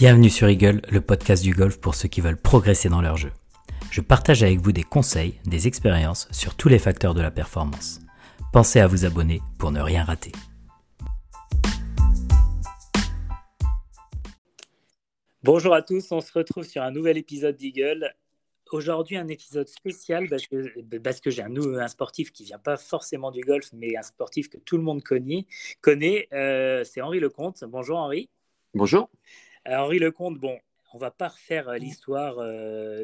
Bienvenue sur Eagle, le podcast du golf pour ceux qui veulent progresser dans leur jeu. Je partage avec vous des conseils, des expériences sur tous les facteurs de la performance. Pensez à vous abonner pour ne rien rater. Bonjour à tous, on se retrouve sur un nouvel épisode d'Eagle. Aujourd'hui, un épisode spécial parce que, j'ai un, un sportif qui vient pas forcément du golf, mais un sportif que tout le monde connaît. connaît euh, c'est Henri Lecomte. Bonjour Henri. Bonjour. Euh, Henri Lecomte, bon, on va pas refaire euh, l'histoire,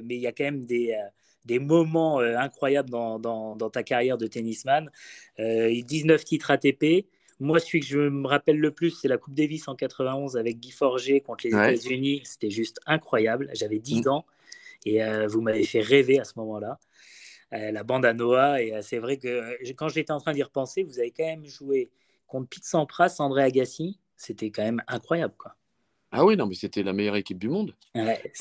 mais il y a quand même des, des moments incroyables dans, dans, ta carrière de tennisman. 19 titres ATP. Moi, celui que je me rappelle le plus, c'est la Coupe Davis en 91 avec Guy Forger contre les États-Unis. C'était juste incroyable. J'avais 10 mm. ans. Et euh, vous m'avez fait rêver à ce moment-là. Euh, la bande à Noah. Et euh, c'est vrai que quand j'étais en train d'y repenser, vous avez quand même joué contre Pete Sampras, André Agassi. C'était quand même incroyable. Quoi. Ah oui, non, mais c'était la meilleure équipe du monde.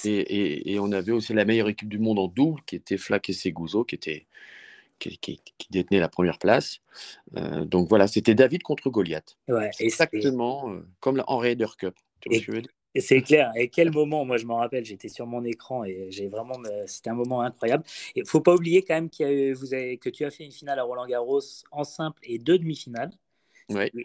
et, et, on avait aussi la meilleure équipe du monde en double, qui était Flack et Seguzo, qui, était, qui, qui, détenait la première place. donc voilà, c'était David contre Goliath. Ouais, Exactement comme en Raider Cup. Tu vois c'est clair. Et quel moment, moi je m'en rappelle, j'étais sur mon écran et j'ai vraiment, c'était un moment incroyable. Il faut pas oublier quand même vous avez, que tu as fait une finale à Roland Garros en simple et deux demi-finales.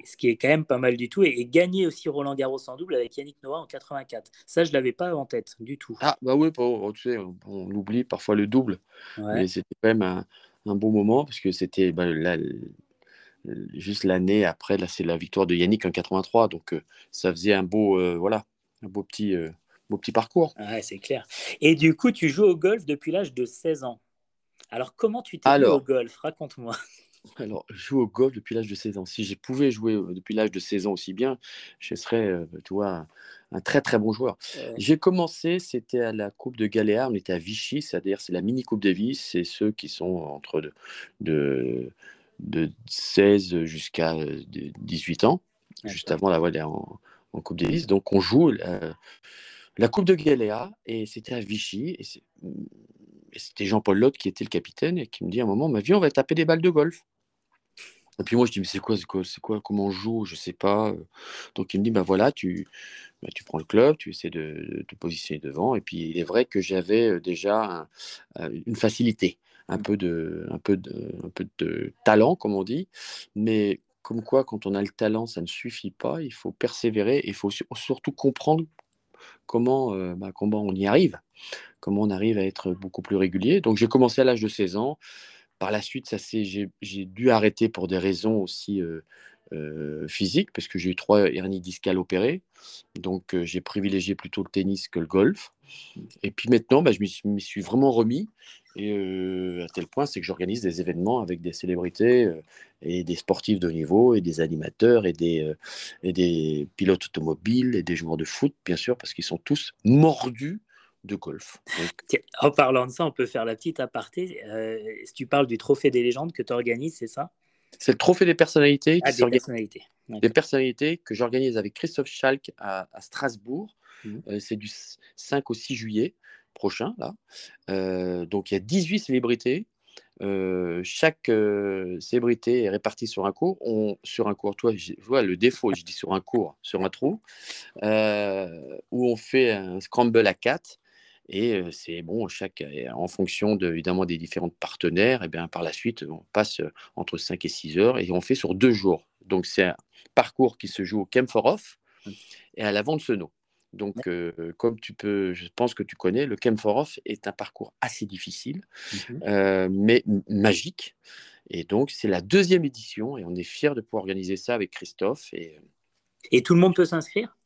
Ce qui est quand même pas mal du tout. Et, gagner aussi Roland Garros en double avec Yannick Noah en 84. Ça, je l'avais pas en tête du tout. Ah, bah oui, tu sais, on, oublie parfois le double. Mais c'était quand même un, un, bon moment parce que c'était bah, juste l'année après, là, c'est la victoire de Yannick en 83. Donc, euh, ça faisait un beau, euh, voilà, un beau petit, euh, beau petit parcours. Ouais, c'est clair. Et du coup, tu joues au golf depuis l'âge de 16 ans. Alors, comment tu t'es mis au golf? Raconte-moi. Alors, je joue au golf depuis l'âge de 16 ans. Si je pouvais jouer depuis l'âge de 16 ans aussi bien, je serais, tu vois, un, très très bon joueur. J'ai commencé, c'était à la Coupe de Galéa, on était à Vichy, c'est-à-dire c'est la mini Coupe Davis, c'est ceux qui sont entre de, de, de 16 jusqu'à 18 ans, juste avant la voie en, en Coupe Davis. Donc on joue la, Coupe de Galéa et c'était à Vichy. Et c'était Jean-Paul Lotte qui était le capitaine et qui me dit à un moment, ma vie, on va taper des balles de golf. Et puis moi, je dis, mais c'est quoi, c'est quoi, quoi, comment on joue Je sais pas. Donc il me dit, ben voilà, tu, bah, tu prends le club, tu essaies de, te positionner devant. Et puis il est vrai que j'avais déjà une facilité, un peu, de, un, peu de, un peu de talent, comme on dit. Mais comme quoi, quand on a le talent, ça ne suffit pas. Il faut persévérer. Il faut surtout comprendre comment, euh, bah, comment on y arrive, comment on arrive à être beaucoup plus régulier. Donc j'ai commencé à l'âge de 16 ans. Par la suite, j'ai, dû arrêter pour des raisons aussi euh, euh, physique, parce que j'ai eu trois hernies discales opérées. Donc, j'ai privilégié plutôt le tennis que le golf. Et puis maintenant, bah, je m'y suis vraiment remis. Et euh, à tel point, c'est que j'organise des événements avec des célébrités et des sportifs de haut niveau, et des animateurs, et des, et des pilotes automobiles, et des joueurs de foot, bien sûr, parce qu'ils sont tous mordus de golf. En parlant de ça, on peut faire la petite aparté. si tu parles du trophée des légendes que tu organises, c'est ça? C'est le trophée des personnalités. Ah, des personnalités. Des personnalités que j'organise avec Christophe Schalk à, Strasbourg. Euh, c'est du 5 au 6 juillet prochain. Là. Euh, donc il y a 18 célébrités. Euh, chaque célébrité est répartie sur un cours. On, sur un cours, toi, je vois le défaut, je dis sur un cours, sur un trou, où on fait un scramble à 4 et c'est bon, chaque, en fonction de, évidemment des différents partenaires, et bien par la suite, on passe entre 5 et 6 heures et on fait sur deux jours. Donc c'est un parcours qui se joue au Kemforof mmh. et à la de Seno. Donc, comme tu peux, je pense que tu connais, le Kemforof est un parcours assez difficile, mmh mais magique. Et donc, c'est la deuxième édition et on est fiers de pouvoir organiser ça avec Christophe. Et, et tout le monde peut s'inscrire?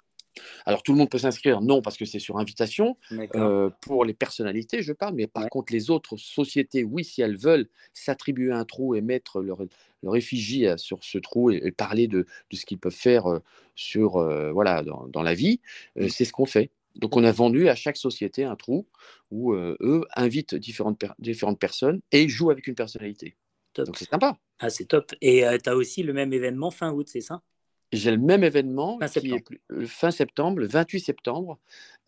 Alors tout le monde peut s'inscrire, non, parce que c'est sur invitation. Euh, pour les personnalités, je parle, mais par contre les autres sociétés, oui, si elles veulent s'attribuer un trou et mettre leur, leur effigie euh, sur ce trou et, parler de, de ce qu'ils peuvent faire euh, sur, voilà, dans, dans, la vie, mmh. c'est ce qu'on fait. Donc on a vendu à chaque société un trou où eux invitent différentes, différentes personnes et jouent avec une personnalité. Donc c'est sympa. Ah, c'est top. Et tu as aussi le même événement fin août, c'est ça? J'ai le même événement fin qui est le fin septembre, le 28 septembre.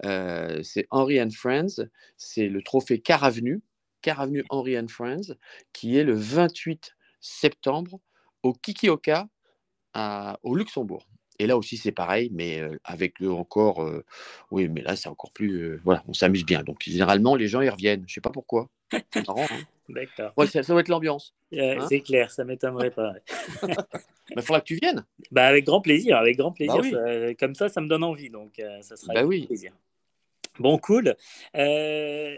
Euh, c'est Henry and Friends. C'est le trophée Car Avenue, Car Avenue Henry and Friends, qui est le 28 septembre au Kikioka au Luxembourg. Et là aussi, c'est pareil, mais avec le encore. oui, mais là, c'est encore plus. voilà, on s'amuse bien. Donc, généralement, les gens, ils reviennent. Je ne sais pas pourquoi. C'est marrant. Hein. D'accord. ça, ça, doit être l'ambiance. Hein. c'est clair, ça m'étonnerait pas. Il faudra que tu viennes. Bah, avec grand plaisir, avec grand plaisir. Bah comme ça, ça me donne envie. Donc, ça sera bah avec oui. plaisir. Bon, cool. Euh,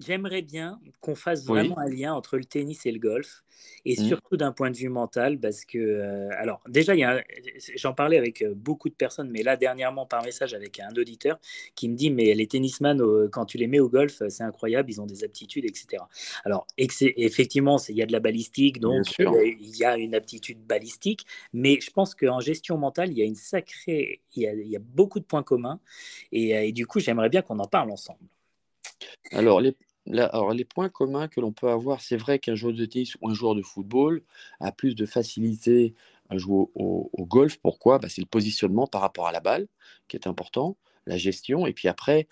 j'aimerais bien qu'on fasse vraiment un lien entre le tennis et le golf, et mmh. surtout d'un point de vue mental, parce que, euh, alors, déjà, j'en parlais avec euh, beaucoup de personnes, mais là, dernièrement, par message avec un auditeur qui me dit, mais les tennisman, quand tu les mets au golf, c'est incroyable, ils ont des aptitudes, etc. Alors, effectivement, il y a de la balistique, donc il y a une aptitude balistique, mais je pense qu'en gestion mentale, il y a une sacrée, il y a, beaucoup de points communs, et, et du coup, j'aimerais bien qu'on en parle ensemble. Alors, les, alors, les points communs que l'on peut avoir, c'est vrai qu'un joueur de tennis ou un joueur de football a plus de facilité à jouer au, golf. Pourquoi? Bah, C'est le positionnement par rapport à la balle qui est important, la gestion, et puis après,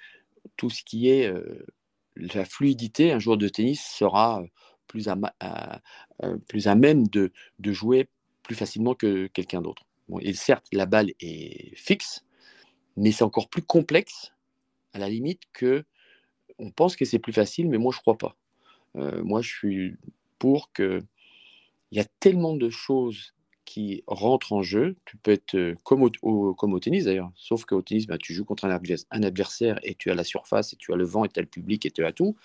tout ce qui est euh, la fluidité. Un joueur de tennis sera plus à, euh, plus à même de, jouer plus facilement que quelqu'un d'autre. et certes, la balle est fixe, mais c'est encore plus complexe, à la limite, que on pense que c'est plus facile, mais moi, je crois pas. Euh, moi, je suis pour que. Il y a tellement de choses qui rentrent en jeu. Tu peux être euh, comme au, tennis d'ailleurs, sauf qu'au tennis, bah, tu joues contre un, adversaire et tu as la surface et tu as le vent et tu as le public et tu as tout.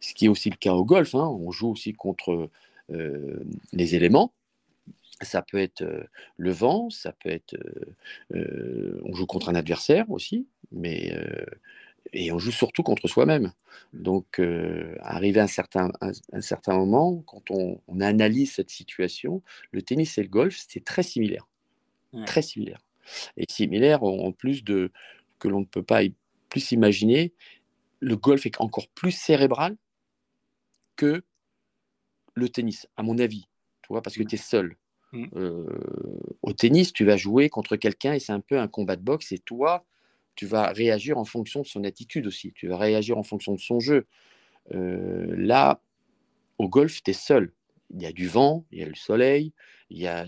Ce qui est aussi le cas au golf. Hein. On joue aussi contre euh, les éléments. Ça peut être le vent, ça peut être. on joue contre un adversaire aussi, mais et on joue surtout contre soi-même. Donc, euh, arrivé à un certain, un, certain moment, quand on, analyse cette situation, le tennis et le golf, c'est très similaire. Très similaire. Et similaire en plus de que l'on ne peut pas plus imaginer, le golf est encore plus cérébral que le tennis, à mon avis. Tu vois, parce que tu es seul. Mmh. Euh, au tennis, tu vas jouer contre quelqu'un et c'est un peu un combat de boxe et toi, tu vas réagir en fonction de son attitude aussi, tu vas réagir en fonction de son jeu. Euh, là, au golf, tu es seul. Il y a du vent, il y a le soleil, il y a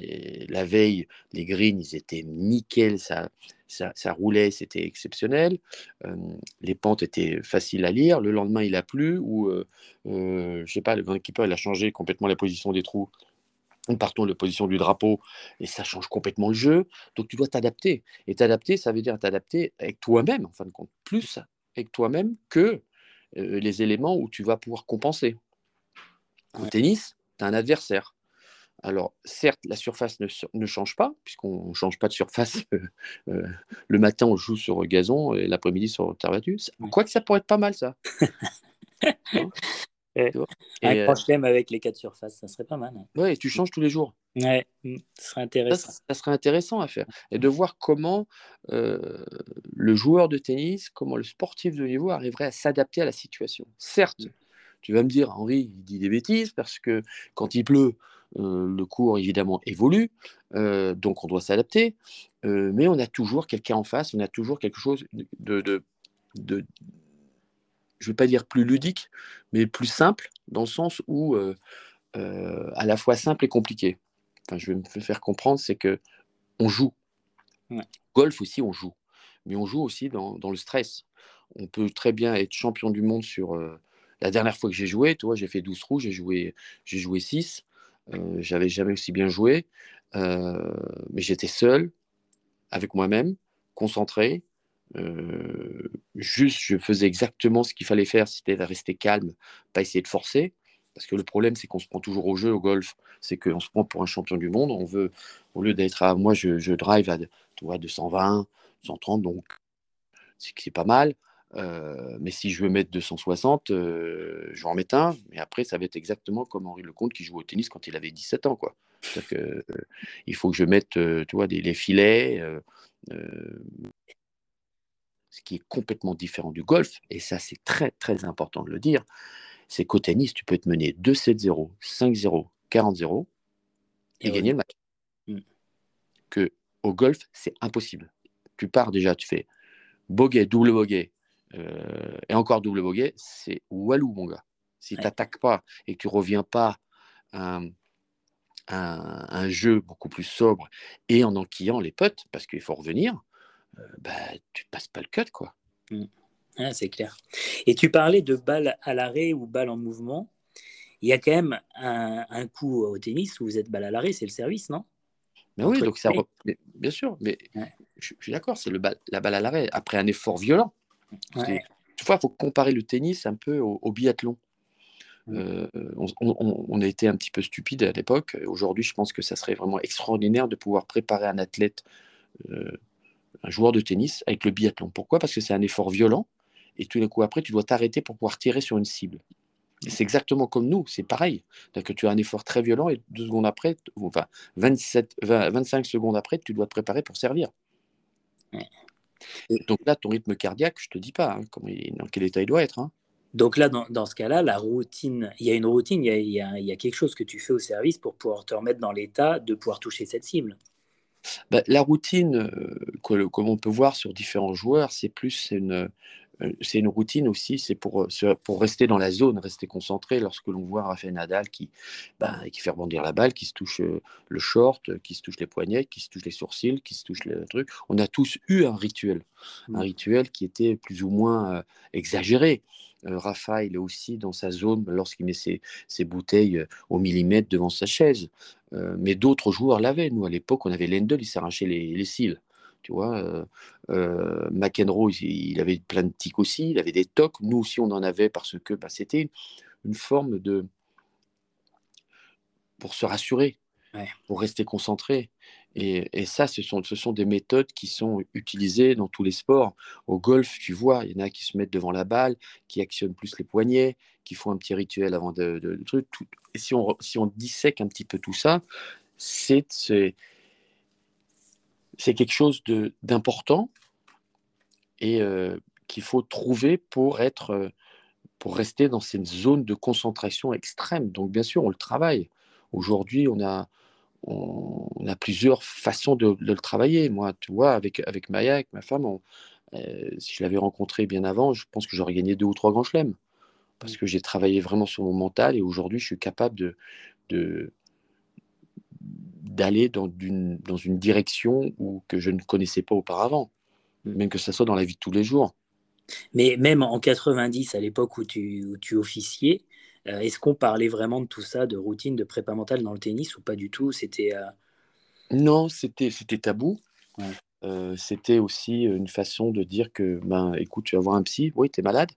la veille, les greens, ils étaient nickel, ça, ça, roulait, c'était exceptionnel. Euh, les pentes étaient faciles à lire. Le lendemain, il a plu, ou euh, euh je sais pas, le keeper, il a changé complètement la position des trous partons de la position du drapeau et ça change complètement le jeu. Donc tu dois t'adapter. Et t'adapter, ça veut dire t'adapter avec toi-même, en fin de compte, plus avec toi-même que euh, les éléments où tu vas pouvoir compenser. Au tennis, tu as un adversaire. Alors, certes, la surface ne, change pas, puisqu'on ne change pas de surface. Euh, euh, le matin, on joue sur gazon et l'après-midi sur terre battue. Quoique ça pourrait être pas mal, ça. un euh, avec les quatre surfaces, ça serait pas mal. Hein. Oui, tu changes tous les jours. Ouais, mmh, ça serait intéressant. Ça, serait intéressant à faire. Et de voir comment euh, le joueur de tennis, comment le sportif de niveau arriverait à s'adapter à la situation. Certes, mmh. tu vas me dire, Henri, il dit des bêtises parce que quand il pleut, euh, le cours évidemment évolue, donc on doit s'adapter. mais on a toujours quelqu'un en face, on a toujours quelque chose de, de, de je ne vais pas dire plus ludique, mais plus simple, dans le sens où euh, euh, à la fois simple et compliqué. Enfin, je vais me faire comprendre, c'est que on joue. Golf aussi, on joue. Mais on joue aussi dans, le stress. On peut très bien être champion du monde sur... Euh, la dernière fois que j'ai joué, toi, j'ai fait 12 trous, j'ai joué, j'ai joué 6. J'avais jamais aussi bien joué. mais j'étais seul, avec moi-même, concentré, euh, juste, je faisais exactement ce qu'il fallait faire, c'était de rester calme, pas essayer de forcer. Parce que le problème, c'est qu'on se prend toujours au jeu au golf. C'est qu'on se prend pour un champion du monde. On veut, au lieu d'être à. Moi, je, drive à vois, 220, 130, donc c'est pas mal. Euh, mais si je veux mettre 260, euh, je vais en mettre un. Mais après, ça va être exactement comme Henri Lecomte qui joue au tennis quand il avait 17 ans. Quoi. Il faut que je mette des, les filets ce qui est complètement différent du golf, et ça c'est très très important de le dire, c'est qu'au tennis, tu peux te mener 2-7-0, 5-0, 40-0 et, gagner le match. Mm. Que au golf, c'est impossible. Tu pars déjà, tu fais bogey, double bogey, euh, et encore double bogey, c'est walou mon gars. Si tu n'attaques pas et que tu reviens pas à, un, jeu beaucoup plus sobre et en enquillant les potes, parce qu'il faut revenir, bah, tu passes pas le cut, quoi. Mmh. Ah, c'est clair. Et tu parlais de balle à l'arrêt ou balle en mouvement. Il y a quand même un, coup au tennis où vous êtes balle à l'arrêt, c'est le service, non? Mais oui, donc ça, bien sûr, mais je, suis d'accord, c'est la balle à l'arrêt après un effort violent. Ouais. Toutefois, il faut comparer le tennis un peu au biathlon. Mmh. Euh, on, a été un petit peu stupide à l'époque. Aujourd'hui, je pense que ça serait vraiment extraordinaire de pouvoir préparer un athlète, euh, un joueur de tennis, avec le biathlon. Pourquoi? Parce que c'est un effort violent et tout d'un coup, après, tu dois t'arrêter pour pouvoir tirer sur une cible. c'est exactement comme nous, c'est pareil. Que tu as un effort très violent et deux secondes après, enfin 27, 25 secondes après, tu dois te préparer pour servir. Donc là, ton rythme cardiaque, je te dis pas hein, dans quel état il doit être. Hein. Donc là, dans, ce cas-là, la routine, il y a une routine, il y a, quelque chose que tu fais au service pour pouvoir te remettre dans l'état de pouvoir toucher cette cible. Bah, la routine, euh, comme on peut voir sur différents joueurs, c'est plus une, c'est une routine aussi, c'est pour, pour rester dans la zone, rester concentré lorsque l'on voit Rafael Nadal qui, bah, qui fait rebondir la balle, qui se touche le short, qui se touche les poignets, qui se touche les sourcils, qui se touche le truc. On a tous eu un rituel, un mmh. rituel qui était plus ou moins exagéré. Euh, Rafa, il est aussi dans sa zone lorsqu'il met ses, bouteilles euh, au millimètre devant sa chaise. Euh, mais d'autres joueurs l'avaient. Nous, à l'époque, on avait Lendl, il s'arrachait les, les cils. Tu vois, McEnroe, il, avait plein de tics aussi, il avait des tocs. Nous aussi, on en avait parce que bah, c'était une forme de. pour se rassurer, pour rester concentré. Et, ça, ce sont, des méthodes qui sont utilisées dans tous les sports. Au golf, tu vois, il y en a qui se mettent devant la balle, qui actionnent plus les poignets, qui font un petit rituel avant de, de, truc. Et si on, dissèque un petit peu tout ça, c'est c'est quelque chose d'important et euh, qu'il faut trouver pour être euh, pour rester dans cette zone de concentration extrême. Donc bien sûr, on le travaille. Aujourd'hui, on a on, a plusieurs façons de, le travailler. Moi, tu vois, avec, avec Maya, avec ma femme, euh, si je l'avais rencontré bien avant, je pense que j'aurais gagné deux ou trois grands chelems. Parce que j'ai travaillé vraiment sur mon mental et aujourd'hui, je suis capable de, de d'aller dans une, dans une direction où, que je ne connaissais pas auparavant, même que ce soit dans la vie de tous les jours. Mais même en 90, à l'époque où tu, où tu officiais, euh, est-ce qu'on parlait vraiment de tout ça, de routine, de prépa mentale dans le tennis ou pas du tout? C'était euh, non, c'était c'était tabou. Euh, c'était aussi une façon de dire que ben écoute, tu vas voir un psy. Oui, tu es malade.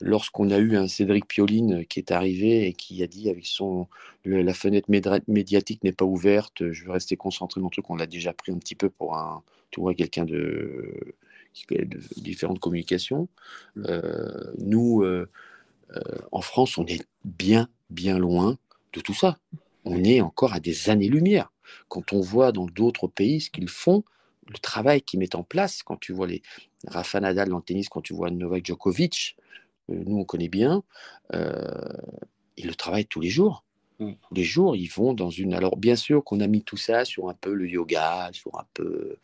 Lorsqu'on a eu un Cédric Pioline qui est arrivé et qui a dit avec son la fenêtre médiatique n'est pas ouverte, je vais rester concentré mon truc, on l'a déjà pris un petit peu pour un tu vois quelqu'un de, de différentes communications. Mmh. nous en France, on est bien, bien loin de tout ça. On est encore à des années-lumière. Quand on voit dans d'autres pays ce qu'ils font, le travail qu'ils mettent en place, quand tu vois les Rafa Nadal dans le tennis, quand tu vois Novak Djokovic, euh, nous on connaît bien, euh, ils le travaillent tous les jours. Mm. Tous les jours, ils vont dans une. Alors, bien sûr qu'on a mis tout ça sur un peu le yoga, sur un peu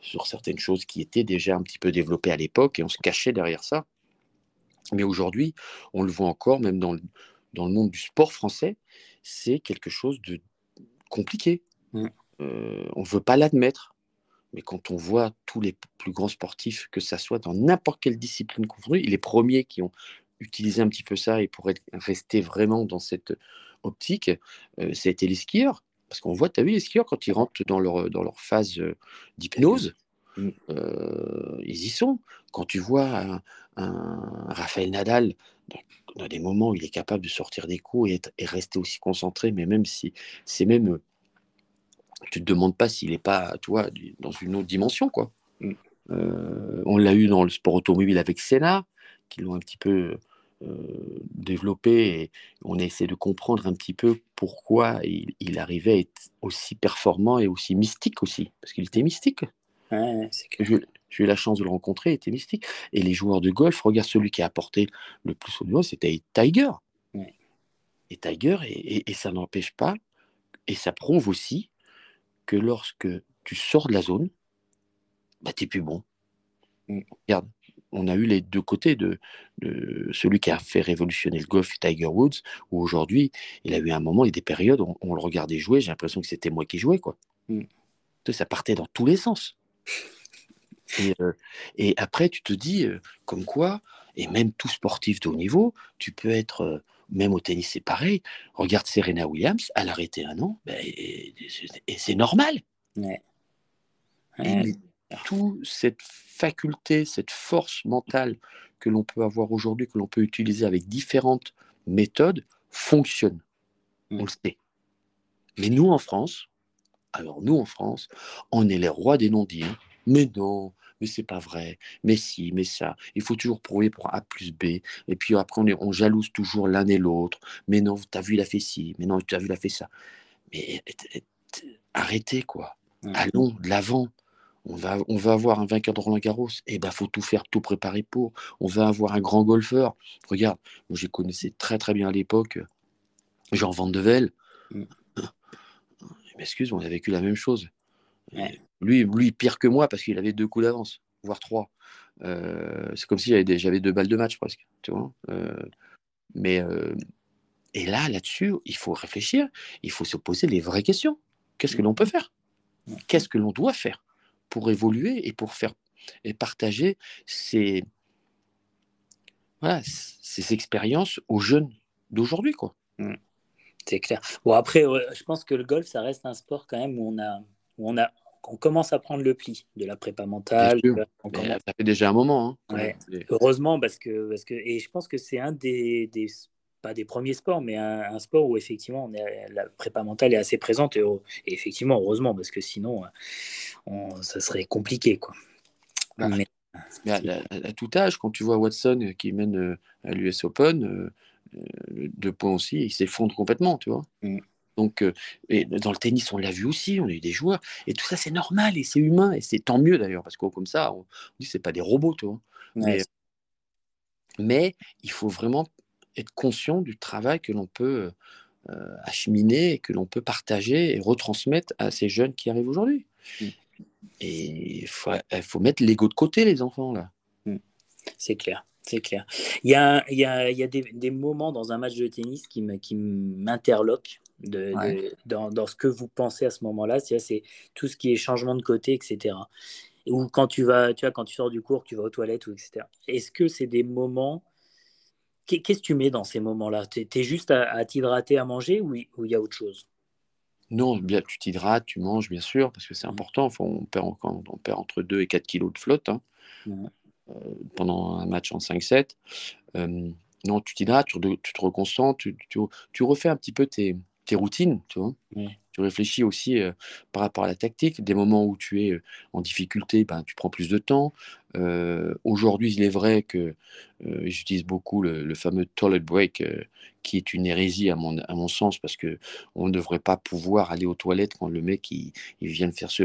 sur certaines choses qui étaient déjà un petit peu développées à l'époque, et on se cachait derrière ça. Mais aujourd'hui, on le voit encore, même dans le, dans le monde du sport français, c'est quelque chose de compliqué. Mmh. Euh, on ne veut pas l'admettre. Mais quand on voit tous les plus grands sportifs, que ça soit dans n'importe quelle discipline confondue, les premiers qui ont utilisé un petit peu ça et pour rester vraiment dans cette optique, euh, ça a été les skieurs. Parce qu'on voit, tu as vu les skieurs, quand ils rentrent dans leur, dans leur phase euh, mmh. ils y sont. Quand tu vois un, Raphaël Nadal, dans, des moments où il est capable de sortir des coups et, et rester aussi concentré, mais même si c'est même. Tu te demandes pas s'il n'est pas, toi, dans une autre dimension, quoi. Mm. Euh, on l'a eu dans le sport automobile avec Senna, qui l'ont un petit peu euh, développé et on a essayé de comprendre un petit peu pourquoi il, arrivait à être aussi performant et aussi mystique aussi, parce qu'il était mystique. Ouais. J'ai eu la chance de le rencontrer, il était mystique. Et les joueurs de golf, regarde celui qui a apporté le plus au niveau, c'était Tiger. Et Tiger, et, ça n'empêche pas, et ça prouve aussi que lorsque tu sors de la zone, bah, tu n'es plus bon. Mm. Regarde, on a eu les deux côtés de, celui qui a fait révolutionner le golf, Tiger Woods, où aujourd'hui, il a eu un moment et des périodes où on, le regardait jouer, j'ai l'impression que c'était moi qui jouais. Quoi. Mm. Ça partait dans tous les sens. Euh, et, après, tu te dis, euh, comme quoi, et même tout sportif de haut niveau, tu peux être, euh, même au tennis, c'est pareil. Regarde Serena Williams, elle a arrêté un an, ben, et, c'est normal. Ouais. toute cette faculté, cette force mentale que l'on peut avoir aujourd'hui, que l'on peut utiliser avec différentes méthodes, fonctionne. On le sait. Mais nous, en France, alors nous, en France, on est les rois des non-dits. Hein. Mais non, mais c'est pas vrai, mais si, mais ça. Il faut toujours prouver pour A plus B. Et puis après, on, on jalouse toujours l'un et l'autre. Mais non, tu as vu, il a fait ci. Mais non, tu as vu, il a fait ça. Mais arrêtez, quoi. Allons de l'avant. On va, on va avoir un vainqueur de Roland Garros. Et eh ben, faut tout faire, tout préparer pour. On va avoir un grand golfeur. Regarde, moi, je connaissais très, très bien à l'époque Jean Van de Velde. Mm. M'excuse, on a vécu la même chose. Lui, lui, pire que moi parce qu'il avait deux coups d'avance, voire trois. Euh, c'est comme si j'avais, deux balles de match presque. Tu vois euh, mais euh, et là, là-dessus, il faut réfléchir, il faut se poser les vraies questions. Qu'est-ce que l'on peut faire? Qu'est-ce que l'on doit faire pour évoluer et pour faire et partager ces, voilà, ces expériences aux jeunes d'aujourd'hui, quoi? Mmh. C'est clair. Bon, après, je pense que le golf, ça reste un sport quand même où on a, où on a, on commence à prendre le pli de la prépa mentale. Ça fait déjà un moment. Hein, Heureusement, parce que, parce que, et je pense que c'est un des, des, pas des premiers sports, mais un, sport où effectivement on est, la prépa mentale est assez présente. Et, effectivement, heureusement, parce que sinon, on, ça serait compliqué. Quoi. Mais, à, tout âge, quand tu vois Watson qui mène euh, à l'US Open, euh, deux points aussi, il s'effondre complètement, tu vois. Mm. Donc, euh, et dans le tennis, on l'a vu aussi, on a eu des joueurs, et tout ça, c'est normal et c'est humain, et c'est tant mieux d'ailleurs, parce que comme ça, on dit c'est pas des robots, tu vois. mais, il faut vraiment être conscient du travail que l'on peut euh, acheminer, que l'on peut partager et retransmettre à ces jeunes qui arrivent aujourd'hui. Mm. Et il faut, faut, mettre l'ego de côté, les enfants, là. Mm. C'est clair. C'est clair. Il y a, il y a, il y a des, des, moments dans un match de tennis qui m'interloquent de, dans, dans, ce que vous pensez à ce moment-là. C'est tout ce qui est changement de côté, etc. Ou quand tu vas, tu vois, quand tu sors du cours, tu vas aux toilettes, ou etc. Est-ce que c'est des moments Qu'est-ce que tu mets dans ces moments-là? Tu es, juste à, t'hydrater, à manger, ou il y a autre chose? Non, bien, tu t'hydrates, tu manges, bien sûr, parce que c'est important. on, perd, on, perd entre 2 et 4 kilos de flotte. Hein. Euh, pendant un match en 5-7. Euh, non, tu t'hydrates, tu, tu, te reconcentres, tu, tu, refais un petit peu tes, tes routines, tu vois. Tu réfléchis aussi euh, par rapport à la tactique. Des moments où tu es en difficulté, ben, tu prends plus de temps. Aujourd'hui, il est vrai que j'utilise beaucoup le, fameux toilet break, qui est une hérésie à mon, à mon sens, parce que on ne devrait pas pouvoir aller aux toilettes quand le mec il, il vient, de faire se,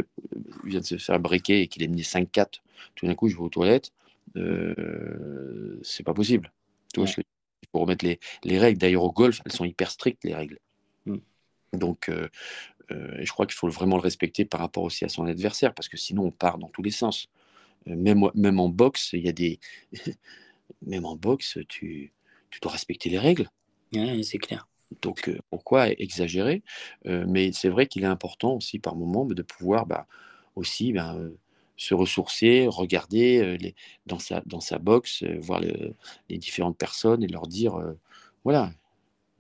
vient de se faire breaker et qu'il est mis 5-4. Tout d'un coup, je vais aux toilettes. Euh, c'est pas possible. Tu vois, il faut remettre les, les règles. D'ailleurs, au golf, elles sont hyper strictes, les règles. Mm. Donc, euh, euh, je crois qu'il faut vraiment le respecter par rapport aussi à son adversaire, parce que sinon, on part dans tous les sens. même, même en boxe, il y a des. même en boxe, tu, tu dois respecter les règles. c'est clair. Donc, pourquoi exagérer? Mais c'est vrai qu'il est important aussi, par moment, de pouvoir bah, aussi ben, se ressourcer, regarder euh, les, dans, sa, dans sa box, euh, voir les différentes personnes et leur dire, euh, voilà.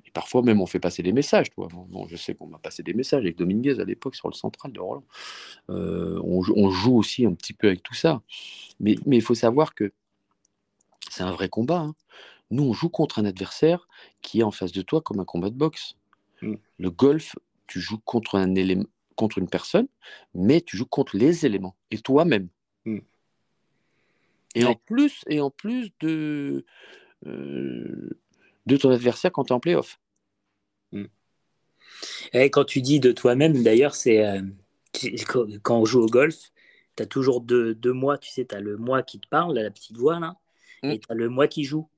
Et parfois même on fait passer des messages. Toi. Bon, je sais qu'on m'a passé des messages avec Dominguez à l'époque sur le central de Roland. On, on, joue aussi un petit peu avec tout ça. Mais il faut savoir que c'est un vrai combat. Hein. Nous, on joue contre un adversaire qui est en face de toi comme un combat de boxe. Mmh. Le golf, tu joues contre un élément, contre une personne, mais tu joues contre les éléments et toi-même. Hmm. Et, en plus, et en plus de, euh, de ton adversaire quand tu es en playoff. Hmm. Et quand tu dis de toi-même, d'ailleurs, c'est euh, quand on joue au golf, tu as toujours deux, deux mois, tu sais, tu as le moi qui te parle, la petite voix là, hmm. et tu as le moi qui joue.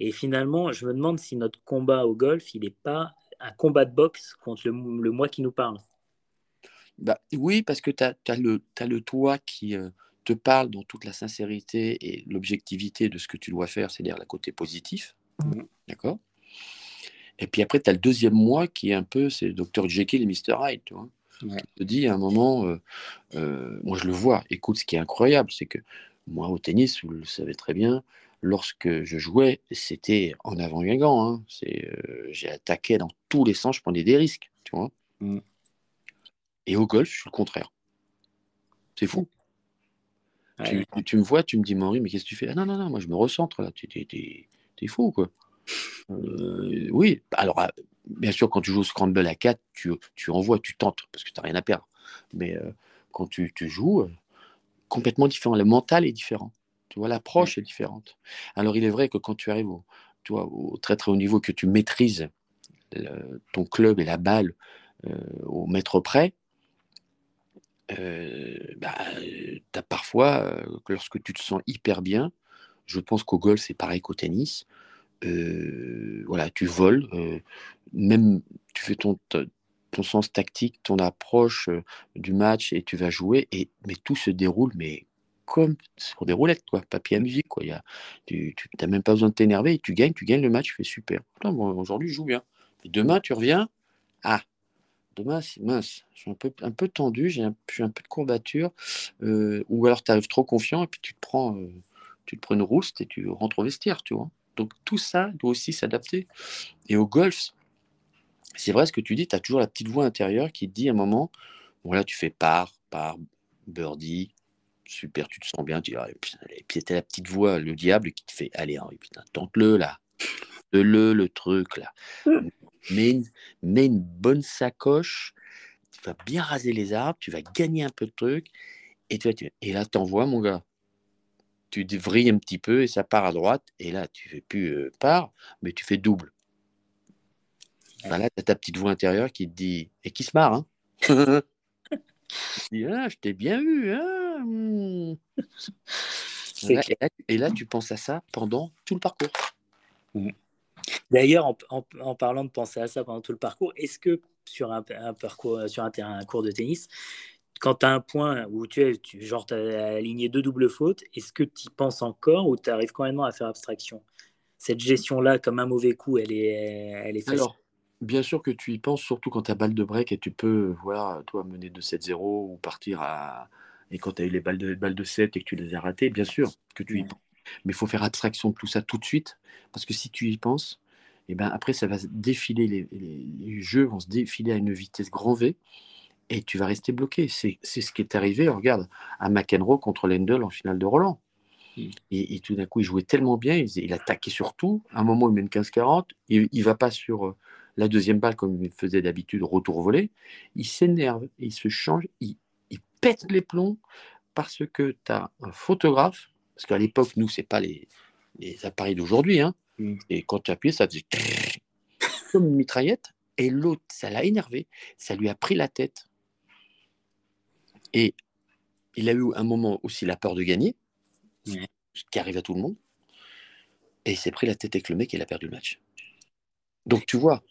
Et finalement, je me demande si notre combat au golf, il n'est pas un combat de boxe contre le, moi qui nous parle. Bah, oui, parce que tu as, le, as le toi qui euh, te parle dans toute la sincérité et l'objectivité de ce que tu dois faire, c'est-à-dire le côté positif. Mmh. D'accord? Et puis après, tu as le deuxième moi qui est un peu, c'est Dr. Jekyll et Mr. Hyde, tu vois. te dis à un moment, euh, euh, moi je le vois, écoute, ce qui est incroyable, c'est que moi au tennis, vous le savez très bien, lorsque je jouais, c'était en avant gagnant. Hein. Euh, j'ai attaqué dans tous les sens, je prenais des risques, tu vois. Mmh. Et au golf, je suis le contraire. C'est fou. Tu, me vois, tu me dis, Maurice, mais qu'est-ce que tu fais ah, Non, non, non, moi je me recentre là. Tu es, fou, quoi. Euh, oui, alors ah, bien sûr, quand tu joues au scramble à 4, tu, tu envoies, tu tentes, parce que tu n'as rien à perdre. Mais euh, quand tu, tu joues, euh, complètement différent. Le mental est différent. Tu vois, l'approche est différente. Alors, il est vrai que quand tu arrives au, tu vois, au très très haut niveau, que tu maîtrises ton club et la balle au mètre près, euh, bah, as parfois, lorsque tu te sens hyper bien, je pense qu'au golf, c'est pareil qu'au tennis. Voilà, tu voles, même tu fais ton, ton sens tactique, ton approche du match et tu vas jouer, et, mais tout se déroule, mais comme sur des roulettes, quoi, papier à musique. Quoi. Y a, tu n'as même pas besoin de t'énerver tu gagnes, tu gagnes le match, tu fais super. Aujourd'hui, je joue bien. Demain, tu reviens, ah, demain, mince, je suis un peu, tendu, j'ai un, peu de courbature, euh, ou alors tu arrives trop confiant et puis tu te prends, euh, tu te prends une rouste et tu rentres au vestiaire, tu vois. Donc tout ça doit aussi s'adapter. Et au golf, c'est vrai ce que tu dis, tu as toujours la petite voix intérieure qui te dit à un moment, voilà, tu fais par, par, birdie, super, tu te sens bien, tu dis, ah, et puis, c'était la petite voix, le diable qui te fait, allez, putain, tente-le là, le le truc là. Mets une, bonne sacoche, tu vas bien raser les arbres, tu vas gagner un peu de trucs, et, tu, et là, t'envoies, mon gars. Tu vrilles un petit peu et ça part à droite, et là, tu fais plus euh, part, mais tu fais double. là, tu as ta petite voix intérieure qui te dit, et qui se marre, hein ah, je t'ai bien vu, hein hmm. et, là, tu penses à ça pendant tout le parcours. Mmh. D'ailleurs, en, parlant de penser à ça pendant tout le parcours, est-ce que sur un, parcours, sur un terrain, un cours de tennis, quand tu as un point où tu es, tu, genre, tu as aligné deux doubles fautes, est-ce que tu y penses encore ou tu arrives quand même à faire abstraction? Cette gestion-là, comme un mauvais coup, elle est, elle est facile. Alors, bien sûr que tu y penses, surtout quand tu as balle de break et tu peux, voilà, toi, mener de 7-0 ou partir à. Et quand tu as eu les balles de, balles de 7 et que tu les as ratées, bien sûr que tu y penses. Mais il faut faire abstraction de tout ça tout de suite, parce que si tu y penses, et ben après, ça va défiler, les, jeux vont se défiler à une vitesse grand V, et tu vas rester bloqué. C'est ce qui est arrivé, regarde, à McEnroe contre Lendl en finale de Roland. Mmh. Et, tout d'un coup, il jouait tellement bien, il, attaquait sur tout. À un moment, il mène 15-40, il ne va pas sur euh, la deuxième balle comme il faisait d'habitude, retour volé. Il s'énerve, il se change, il, il pète les plombs parce que tu as un photographe parce qu'à l'époque, nous, ce n'est pas les, appareils d'aujourd'hui. Hein. Et quand tu appuies, ça faisait comme une mitraillette. Et l'autre, ça l'a énervé. Ça lui a pris la tête. Et il a eu un moment aussi la peur de gagner, ce qui arrive à tout le monde. Et il s'est pris la tête avec le mec et il a perdu le match. Donc tu vois,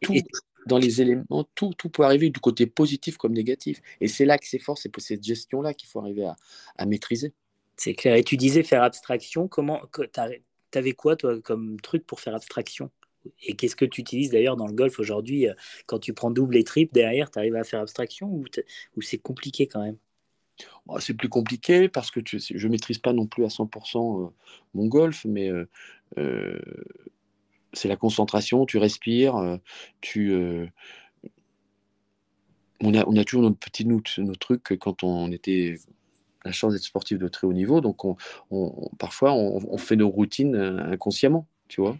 tout, dans les éléments, tout, tout peut arriver du côté positif comme négatif. Et c'est là que c'est fort, c'est pour cette gestion-là qu'il faut arriver à maîtriser. C'est clair. Et tu disais faire abstraction. Comment avais quoi toi comme truc pour faire abstraction? Et qu'est-ce que tu utilises d'ailleurs dans le golf aujourd'hui euh, quand tu prends double et triple derrière, tu arrives à faire abstraction ou, c'est compliqué quand même? Bah, C'est plus compliqué parce que je ne maîtrise pas non plus à 100% euh, mon golf, mais euh, c'est la concentration, tu respires, tu, on, a, toujours notre petit nos trucs quand on était la chance d'être sportif de très haut niveau, donc on, parfois on, fait nos routines euh, inconsciemment, tu vois,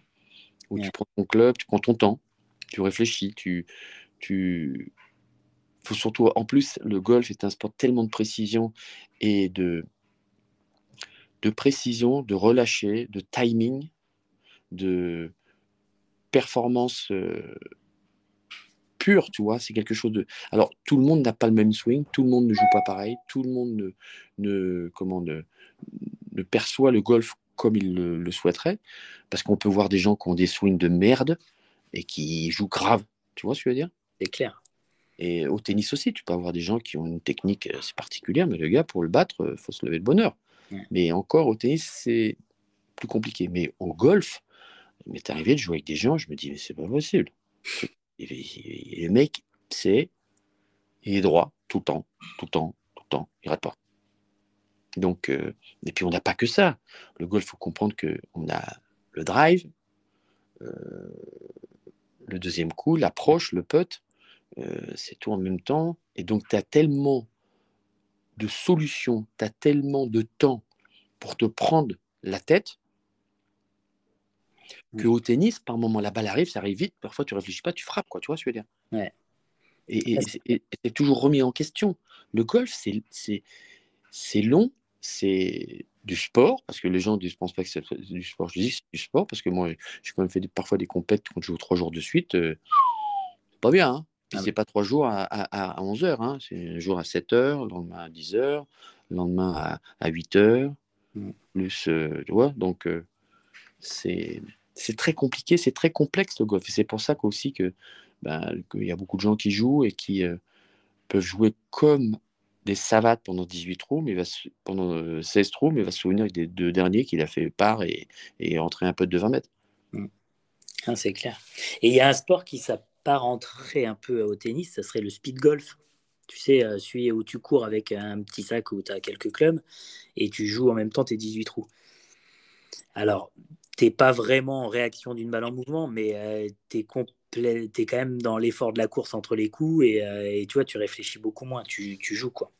où tu prends ton club, tu prends ton temps, tu réfléchis, tu, tu, faut surtout, en plus, le golf est un sport tellement de précision et de, de précision, de relâcher, de timing, de performance euh, pur, tu vois, c'est quelque chose de... Alors, tout le monde n'a pas le même swing, tout le monde ne joue pas pareil, tout le monde ne, ne, comment, ne, perçoit le golf comme il le, souhaiterait, parce qu'on peut voir des gens qui ont des swings de merde et qui jouent grave, tu vois ce que je veux dire? C'est clair. Et au tennis aussi, tu peux avoir des gens qui ont une technique assez particulière, mais le gars, pour le battre, il faut se lever de bonheur. Mais encore, au tennis, c'est plus compliqué. Mais au golf, il m'est arrivé de jouer avec des gens, je me dis, mais c'est pas possible. Et, le mec, c'est. Il est droit tout le temps, tout le temps, tout le temps, il rate pas. Donc, euh, et puis on n'a pas que ça. Le golf, il faut comprendre qu'on a le drive, euh, le deuxième coup, l'approche, le putt, euh, c'est tout en même temps. Et donc, tu as tellement de solutions, tu as tellement de temps pour te prendre la tête que au tennis, par moment, la balle arrive, ça arrive vite. Parfois, tu réfléchis pas, tu frappes, quoi. Tu vois ce que je veux dire? Ouais. Et, c'est toujours remis en question. Le golf, c'est long, c'est du sport, parce que les gens ne pensent pas que c'est du sport. Je dis c'est du sport, parce que moi, j'ai quand même fait parfois des compètes quand je joue trois jours de suite. Euh, pas bien, hein ah c'est pas trois jours à, à, 11 heures, hein. c'est un jour à 7 heures, le lendemain à 10 heures, le lendemain à, à 8 heures, mmh. plus, euh, tu vois, donc euh, c'est c'est très compliqué, c'est très complexe le golf. Et c'est pour ça qu'aussi que, ben, qu'il y a beaucoup de gens qui jouent et qui euh, peuvent jouer comme des savates pendant 18 trous, mais va, pendant 16 euh, trous, mais va se souvenir des deux derniers qu'il a fait part et, et entrer un peu de 20 mètres. Mmh. Ah, c'est clair. Et il y a un sport qui s'apparenterait un peu au tennis, ça serait le speed golf. Tu sais, euh, celui où tu cours avec un petit sac où tu as quelques clubs et tu joues en même temps tes 18 trous. Alors, t'es pas vraiment en réaction d'une balle en mouvement, mais euh, tu es, quand même dans l'effort de la course entre les coups et, euh, tu vois, tu réfléchis beaucoup moins, tu, joues quoi.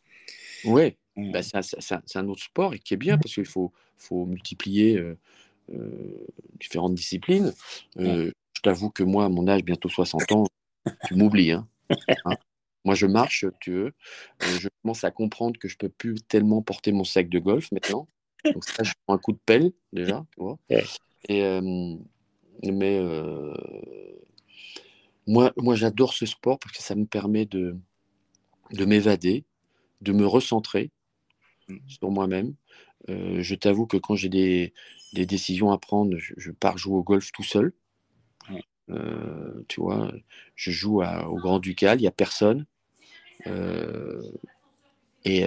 Oui, mmh. bah, c'est un, autre sport et qui est bien parce qu'il faut, faut multiplier euh, différentes disciplines. Je t'avoue que moi, à mon âge, bientôt 60 ans, tu m'oublies. Hein, hein? Moi, je marche, tu veux. je commence à comprendre que je peux plus tellement porter mon sac de golf maintenant. Donc ça, je prends un coup de pelle déjà, tu vois. Et, euh, mais euh, moi, moi j'adore ce sport parce que ça me permet de, de m'évader, de me recentrer mmh. sur moi-même. Euh, je t'avoue que quand j'ai des, des, décisions à prendre, je, pars jouer au golf tout seul. tu vois, je joue au Grand Ducal, il n'y a personne. et,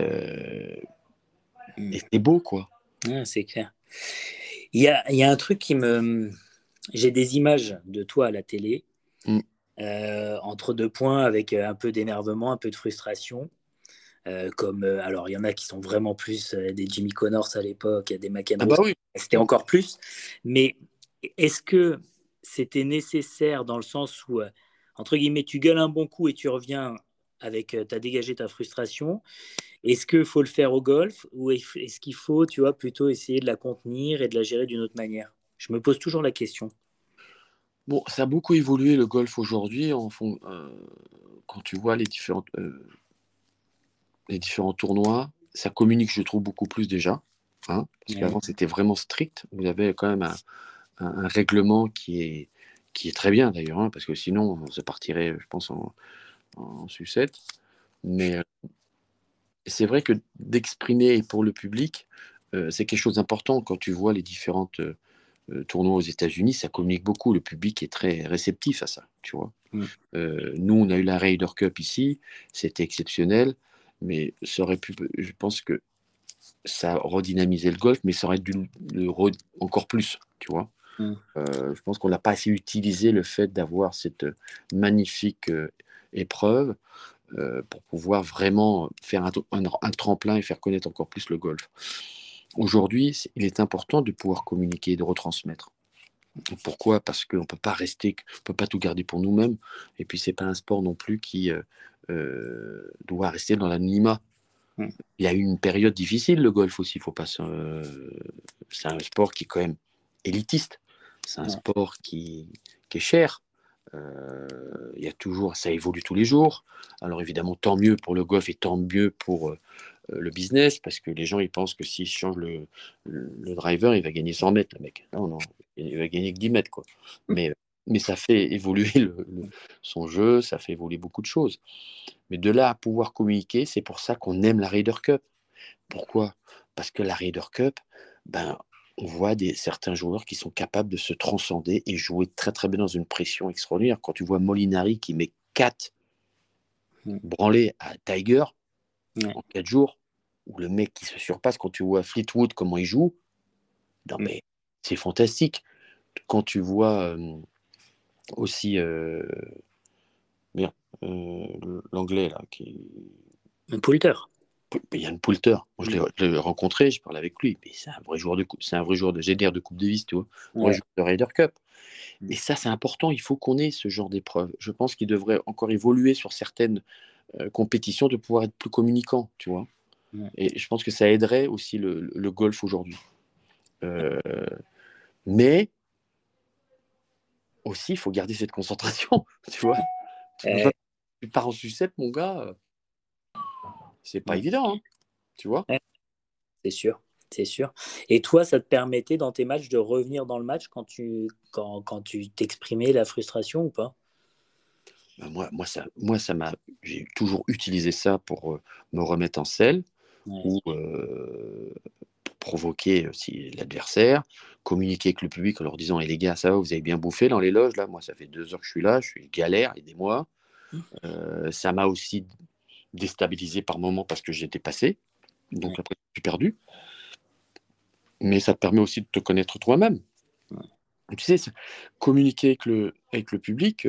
mmh. et c'est beau, quoi c'est clair. Il y a, y a, un truc qui me. J'ai des images de toi à la télé, mm. euh, entre deux points, avec euh, un peu d'énervement, un peu de frustration. Euh, comme alors, il y en a qui sont vraiment plus des Jimmy Connors à l'époque, des McEnroe. Ah bah oui. C'était encore plus. Mais est-ce que c'était nécessaire dans le sens où, entre guillemets, tu gueules un bon coup et tu reviens avec, tu as dégagé ta frustration est-ce qu'il faut le faire au golf ou est-ce qu'il faut, tu vois, plutôt essayer de la contenir et de la gérer d'une autre manière? Je me pose toujours la question. Bon, ça a beaucoup évolué le golf aujourd'hui en fond, euh, quand tu vois les différentes euh, les différents tournois, ça communique, je trouve, beaucoup plus déjà. Hein, parce qu'avant c'était vraiment strict. Vous avez quand même un, règlement qui est qui est très bien d'ailleurs, hein, parce que sinon ça partirait, je pense, en, en sucette. Mais euh, c'est vrai que d'exprimer pour le public, euh, c'est quelque chose d'important. Quand tu vois les différentes euh, tournois aux États-Unis, ça communique beaucoup. Le public est très réceptif à ça, tu vois. Mmh. nous, on a eu la Raider Cup ici, c'était exceptionnel, mais ça aurait pu, je pense que ça a redynamisé le golf, mais ça aurait dû le encore plus, tu vois. Mmh. je pense qu'on n'a pas assez utilisé le fait d'avoir cette magnifique épreuve euh, pour pouvoir vraiment faire un, tremplin et faire connaître encore plus le golf. Aujourd'hui, il est important de pouvoir communiquer, de retransmettre. Pourquoi? Parce qu'on ne peut pas rester, on peut pas tout garder pour nous-mêmes. Et puis, c'est pas un sport non plus qui euh, euh, doit rester dans l'anonymat. Mmh. Il y a eu une période difficile, le golf aussi. Faut pas. c'est un sport qui est quand même élitiste. C'est un sport qui, qui est cher. Euh, il y a toujours, ça évolue tous les jours. Alors évidemment, tant mieux pour le golf et tant mieux pour euh, le business, parce que les gens ils pensent que s'il change le, le, driver, il va gagner 100 mètres, le mec. Non, non, il va gagner que 10 mètres, quoi. Mmh. Mais, mais ça fait évoluer son jeu, ça fait évoluer beaucoup de choses. Mais de là à pouvoir communiquer, c'est pour ça qu'on aime la Raider Cup. Pourquoi? Parce que la Raider Cup, ben, on voit des, certains joueurs qui sont capables de se transcender et jouer très très bien dans une pression extraordinaire. Quand tu vois Molinari qui met 4 mm. branlé à Tiger en 4 jours, ou le mec qui se surpasse quand tu vois Fleetwood, comment il joue. Non, mm. mais c'est fantastique. Quand tu vois euh, aussi. Euh, euh, l'anglais, là, qui. Un Poulter. Yann Poulter. Moi, je l'ai rencontré, je parle avec lui. Mais c'est un vrai joueur de coupe, c'est un vrai joueur de GDR de Coupe de Davis, tu vois. Un joueur de Ryder Cup. Mm. Et ça, c'est important. Il faut qu'on ait ce genre d'épreuve. Je pense qu'il devrait encore évoluer sur certaines compétitions, de pouvoir être plus communicant, tu vois. Et je pense que ça aiderait aussi le, le golf aujourd'hui. Euh, mais aussi, il faut garder cette concentration, tu vois. Tu, pars en sucette, mon gars, euh, c'est pas évident, hein, tu vois. C'est sûr, c'est sûr. Et toi, ça te permettait dans tes matchs de revenir dans le match quand tu quand, quand tu t'exprimais la frustration ou pas? Bah, moi, moi, ça, moi, ça m'a, j'ai toujours utilisé ça pour euh, me remettre en selle ou provoquer aussi l'adversaire, communiquer avec le public en leur disant et «Eh, les gars, ça va, vous avez bien bouffé dans les loges là Moi, ça fait deux heures que je suis là, je suis galère, aidez-moi. Mmh. Euh, ça m'a aussi déstabilisé par moments parce que j'étais passé, donc après, je suis perdu. Mais ça te permet aussi de te connaître toi-même. Tu sais, communiquer avec le, avec le public,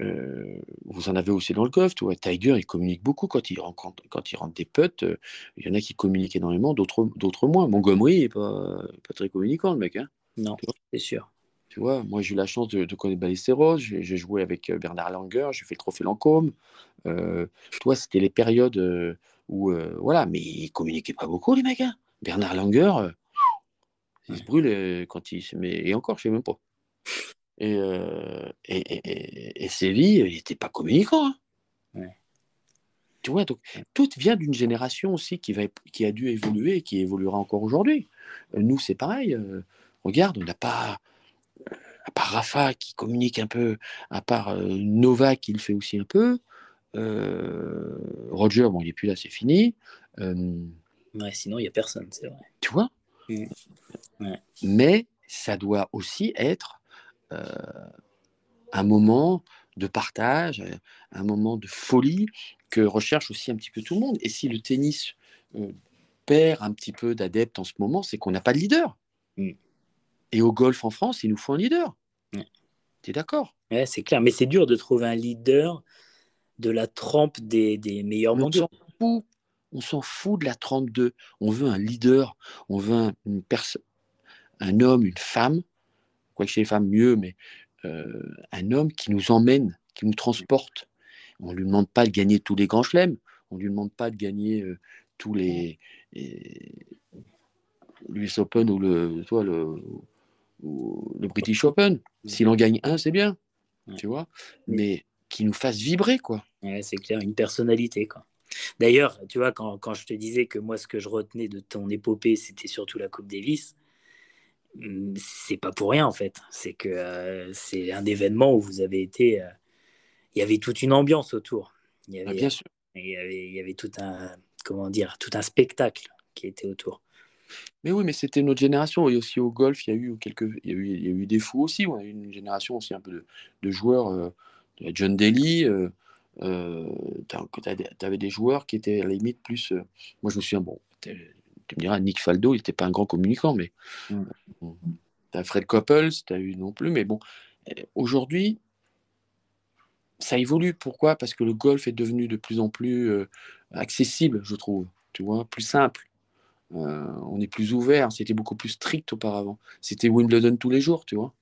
euh, vous en avez aussi dans le golf, tu vois. Tiger, il communique beaucoup quand il rencontre, quand il rentre des putts. Euh, il y en a qui communiquent énormément, d'autres, d'autres moins. Montgomery n'est pas, pas très communicant, le mec. Hein. Non, c'est sûr. Tu vois, moi j'ai eu la chance de, connaître Ballesteros, j'ai, joué avec euh, Bernard Langer, j'ai fait le trophée Lancôme. Euh, toi, c'était les périodes où, voilà, mais ils communiquaient pas beaucoup, les mecs. Hein. Bernard Langer, il se brûle quand il se met. Et encore, je sais même pas. Et, euh, et, et, Séville, il n'était pas communicant. Hein. Tu vois, donc tout vient d'une génération aussi qui, va, qui a dû évoluer et qui évoluera encore aujourd'hui. Euh, nous, c'est pareil. Euh, regarde, on n'a pas, à part Rafa qui communique un peu, à part Nova qui le fait aussi un peu, Roger, bon, il n'est plus là, c'est fini. Ouais, sinon, il n'y a personne, c'est vrai. Tu vois? Mmh. Mais ça doit aussi être euh, un moment de partage, un moment de folie que recherche aussi un petit peu tout le monde. Et si le tennis euh, perd un petit peu d'adeptes en ce moment, c'est qu'on n'a pas de leader. Mm. Et au golf en France, il nous faut un leader. Tu es d'accord? Ouais, C'est clair, mais c'est dur de trouver un leader de la trempe des, des meilleurs mondiaux. On s'en fout de la trempe de. On veut un leader, on veut un, une un homme, une femme que chez les femmes mieux, mais euh, un homme qui nous emmène, qui nous transporte. On ne lui demande pas de gagner tous les grands chelems, on ne lui demande pas de gagner euh, tous les, l'US Open ou le, toi, le, le British Open. S'il en gagne un, c'est bien, tu vois, mais qui nous fasse vibrer, quoi. c'est clair, une personnalité, quoi. D'ailleurs, tu vois, quand, quand, je te disais que moi, ce que je retenais de ton épopée, c'était surtout la Coupe Davis, Mmh, c'est pas pour rien en fait. C'est que euh, c'est un événement où vous avez été. Euh, il y avait toute une ambiance autour. Il y ah, avait, bien sûr. Il y, avait, il y avait tout un comment dire tout un spectacle qui était autour. Mais oui, mais c'était notre génération. Et aussi au golf, il y a eu quelques, il y a eu, il y a eu des fous aussi. On a eu une génération aussi un peu de, de joueurs. Euh, John Daly. Euh, tu avais des joueurs qui étaient à la limite plus. moi, je me souviens, bon, tu me diras, Nick Faldo, il n'était pas un grand communicant, mais mm. tu as Fred Coppels, tu as eu non plus, mais bon, aujourd'hui, ça évolue. Pourquoi? Parce que le golf est devenu de plus en plus euh, accessible, je trouve, tu vois, plus simple. Euh, on est plus ouvert, c'était beaucoup plus strict auparavant. C'était Wimbledon tous les jours, tu vois.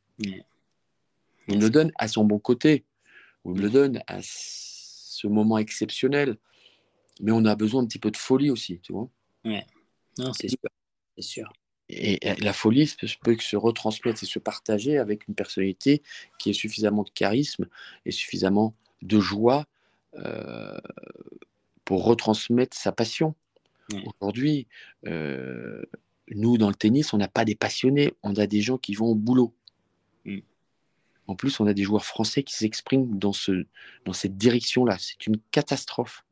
Wimbledon a son bon côté. Wimbledon a ce moment exceptionnel. Mais on a besoin un petit peu de folie aussi, tu vois. Non, c'est sûr. Et la folie peut se retransmettre et se partager avec une personnalité qui a suffisamment de charisme et suffisamment de joie euh, pour retransmettre sa passion. Aujourd'hui, euh, nous, dans le tennis, on n'a pas des passionnés, on a des gens qui vont au boulot. Mm. En plus, on a des joueurs français qui s'expriment dans, ce, dans cette direction-là. C'est une catastrophe.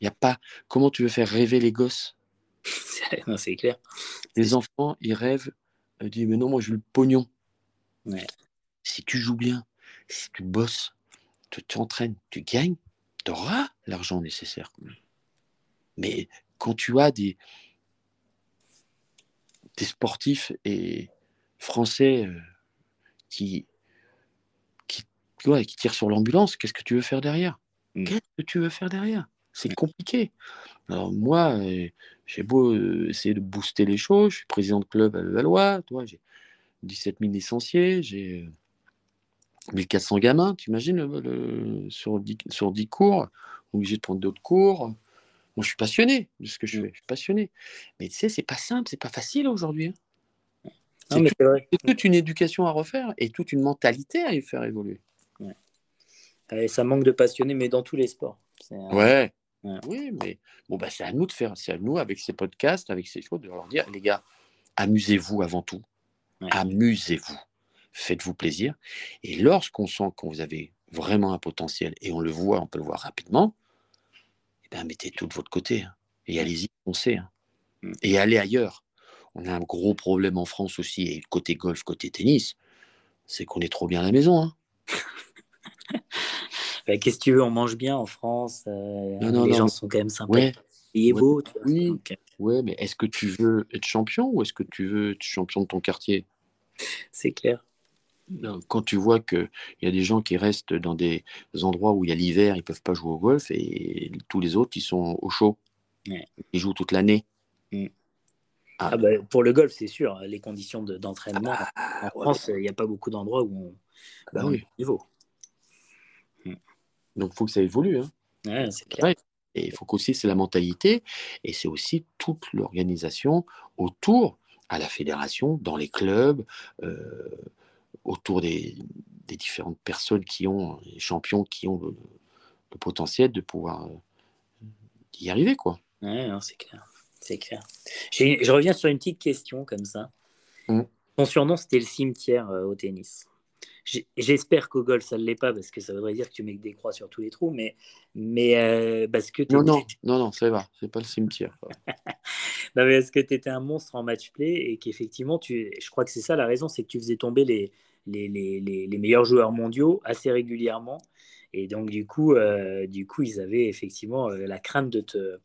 Il a pas. Comment tu veux faire rêver les gosses? C'est clair. Les enfants, ils rêvent, ils disent Mais non, moi, je veux le pognon. Si tu joues bien, si tu bosses, tu t'entraînes, tu gagnes, tu auras l'argent nécessaire. Mais quand tu as des, des sportifs et français euh, qui, qui, qui tirent sur l'ambulance, qu'est-ce que tu veux faire derrière? Mmh. Qu'est-ce que tu veux faire derrière? C'est compliqué. Alors moi, euh, j'ai beau euh, essayer de booster les choses, je suis président de club à Levallois, j'ai 17 000 licenciés, j'ai 1400 gamins, tu imagines, le, sur, 10, sur 10 cours, obligé de prendre d'autres cours. Moi, je suis passionné de ce que je mmh. fais, je suis passionné. Mais tu sais, c'est pas simple, c'est pas facile aujourd'hui. Hein. C'est toute une éducation à refaire et toute une mentalité à y faire évoluer. Ouais. ça manque de passionnés, mais dans tous les sports. Ouais. Oui, mais bon, bah, c'est à nous de faire, c'est à nous avec ces podcasts, avec ces choses, de leur dire, les gars, amusez-vous avant tout. Amusez-vous. Faites-vous plaisir. Et lorsqu'on sent que vous avez vraiment un potentiel, et on le voit, on peut le voir rapidement, eh ben, mettez tout de votre côté. Hein, et allez-y, foncez. Hein. Mmh. Et allez ailleurs. On a un gros problème en France aussi, et côté golf, côté tennis, c'est qu'on est trop bien à la maison. Hein. Bah, qu'est-ce que tu veux, on mange bien en France. Euh, les gens sont quand même sympas. Ouais. Il est beau. oui, ouais, mais est-ce que tu veux être champion ou est-ce que tu veux être champion de ton quartier? C'est clair quand tu vois qu'il y a des gens qui restent dans des endroits où il y a l'hiver, ils ne peuvent pas jouer au golf, et tous les autres, ils sont au chaud. Ils jouent toute l'année. Mm. Ah. ah bah, pour le golf, c'est sûr, les conditions d'entraînement. Ah bah, en France, il n'y a pas beaucoup d'endroits où on, bah, oui. niveau. Mm. Donc, il faut que ça évolue. Hein. Et il faut qu'aussi, c'est la mentalité, et c'est aussi toute l'organisation autour, à la fédération, dans les clubs. Euh, autour des, différentes personnes qui ont, les champions qui ont le, potentiel de pouvoir euh, y arriver. quoi. Ouais, c'est clair. C'est clair. Je reviens sur une petite question comme ça. Mmh. Ton surnom, c'était le cimetière euh, au tennis. J'espère qu'au golf, ça ne l'est pas, parce que ça voudrait dire que tu mets des croix sur tous les trous, mais, mais euh, parce que... Non, non, non, non, ça va, c'est pas le cimetière. non, mais parce que tu étais un monstre en match play et qu'effectivement, tu... je crois que c'est ça la raison, c'est que tu faisais tomber les, les, les, les, meilleurs joueurs mondiaux assez régulièrement. Et donc, du coup, euh, du coup ils avaient effectivement euh, la crainte de te,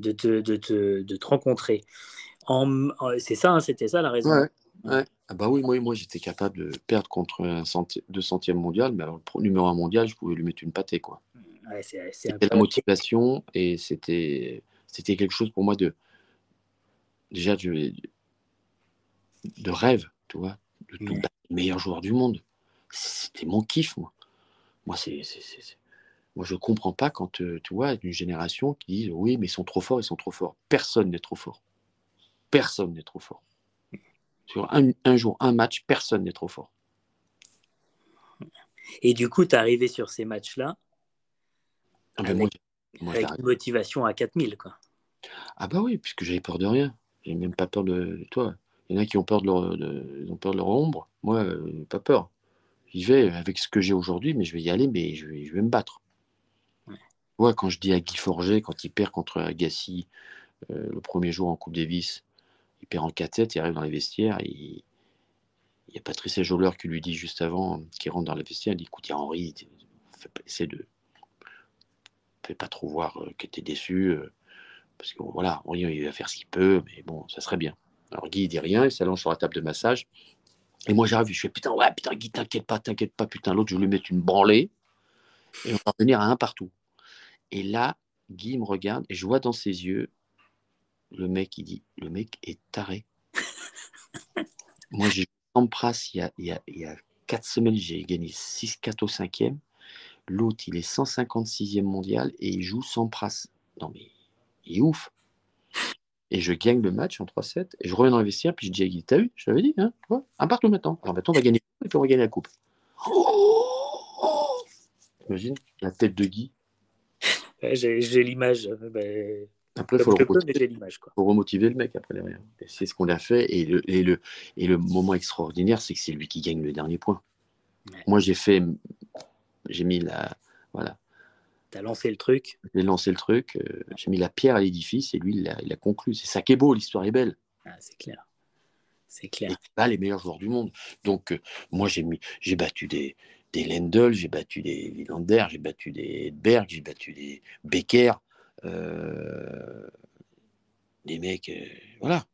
de te, de te, de te rencontrer. En, c'est ça, hein, c'était ça la raison. Ouais, Ah bah oui, moi, moi j'étais capable de perdre contre un centi deux centièmes mondial, mais alors le numéro un mondial, je pouvais lui mettre une pâtée. quoi. Ouais, c'était la motivation et c'était, c'était quelque chose pour moi de déjà de, de rêve, tu vois, de tout meilleur joueur du monde. C'était mon kiff, moi. Moi, c'est, moi je comprends pas quand euh, tu vois une génération qui dit oui, mais ils sont trop forts, ils sont trop forts. Personne n'est trop fort. Personne n'est trop fort. Sur un, jour, un match, personne n'est trop fort. Et du coup, tu es arrivé sur ces matchs-là ah ben avec, une motivation à 4000. Quoi. Ah bah oui, puisque j'avais peur de rien. J'ai même pas peur de toi. Il y en a qui ont peur de leur, ont peur de leur ombre. Moi, euh, pas peur. J'y vais avec ce que j'ai aujourd'hui, mais je vais y aller, mais je vais, je vais me battre. Ouais. quand je dis à Guy Forget, quand il perd contre Agassi euh, le premier jour en Coupe Davis, il perd en 4-7, il arrive dans les vestiaires, il, il y a Patrice Joller qui lui dit juste avant, qui rentre dans les vestiaires, il dit écoute, Henri, essaie de. Fais pas trop voir euh, que tu es déçu, parce que voilà, Henri, il va faire ce qu'il peut, mais bon, ça serait bien. Alors Guy, il dit rien, il s'allonge sur la table de massage. Et moi, j'arrive, je fais putain, ouais, putain, Guy, t'inquiète pas, t'inquiète pas, putain, l'autre, je vais lui mettre une branlée. Et on va revenir à un partout. Et là, Guy me regarde et je vois dans ses yeux le mec, il dit, le mec est taré. moi, j'ai Sampras il y a, il y a, il y a quatre semaines, j'ai gagné 6-4 au cinquième. L'autre, il est 156e mondial et il joue Sampras. Non, mais il est ouf. Et je gagne le match en 3-7. Et je reviens dans le vestiaire, puis je dis à Guy, t'as vu, je t'avais dit, hein, un partout maintenant. Alors maintenant, on va gagner et puis on va gagner la coupe. Imagine la tête de Guy. J'ai l'image. Euh, ben, après, il faut, faut, remotiver le mec après derrière. C'est ce qu'on a fait. Et le, et le, et le moment extraordinaire, c'est que c'est lui qui gagne le dernier point. Moi, j'ai fait. J'ai mis la. Voilà. Lancé le truc. J'ai lancé le truc, euh, j'ai mis la pierre à l'édifice et lui, il a, conclu. C'est ça qui est beau, l'histoire est belle. Ah, c'est clair. C'est clair. Et pas les meilleurs joueurs du monde. Donc, euh, moi, j'ai mis, j'ai battu des, des Lendl, j'ai battu des Villander, j'ai battu des Berg, j'ai battu des Becker. Euh, des mecs, voilà.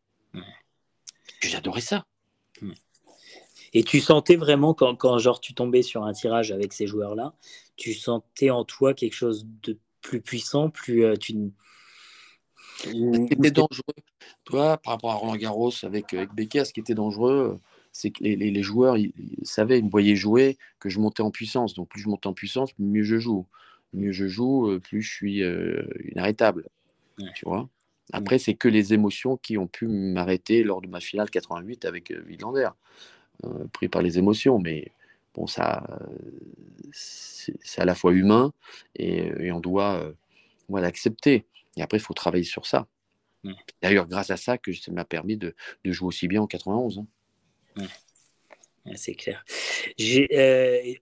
J'adorais ça. Et tu sentais vraiment, quand, quand, genre tu tombais sur un tirage avec ces joueurs-là, tu sentais en toi quelque chose de plus puissant, plus. Euh, tu... Ce qui était dangereux, toi, par rapport à Roland Garros avec, avec Becker, ce qui était dangereux, c'est que les, les, joueurs ils, savaient, ils me voyaient jouer, que je montais en puissance. Donc plus je monte en puissance, mieux je joue. Mieux je joue, euh, plus je suis euh, inarrêtable. Tu vois? Après, c'est que les émotions qui ont pu m'arrêter lors de ma finale 88 avec euh, euh, pris par les émotions. Mais bon, ça, c'est à la fois humain et, on doit voilà, l'accepter. Et après, il faut travailler sur ça. D'ailleurs, grâce à ça, que ça m'a permis de, de, jouer aussi bien en 91. Hein. c'est clair. Euh,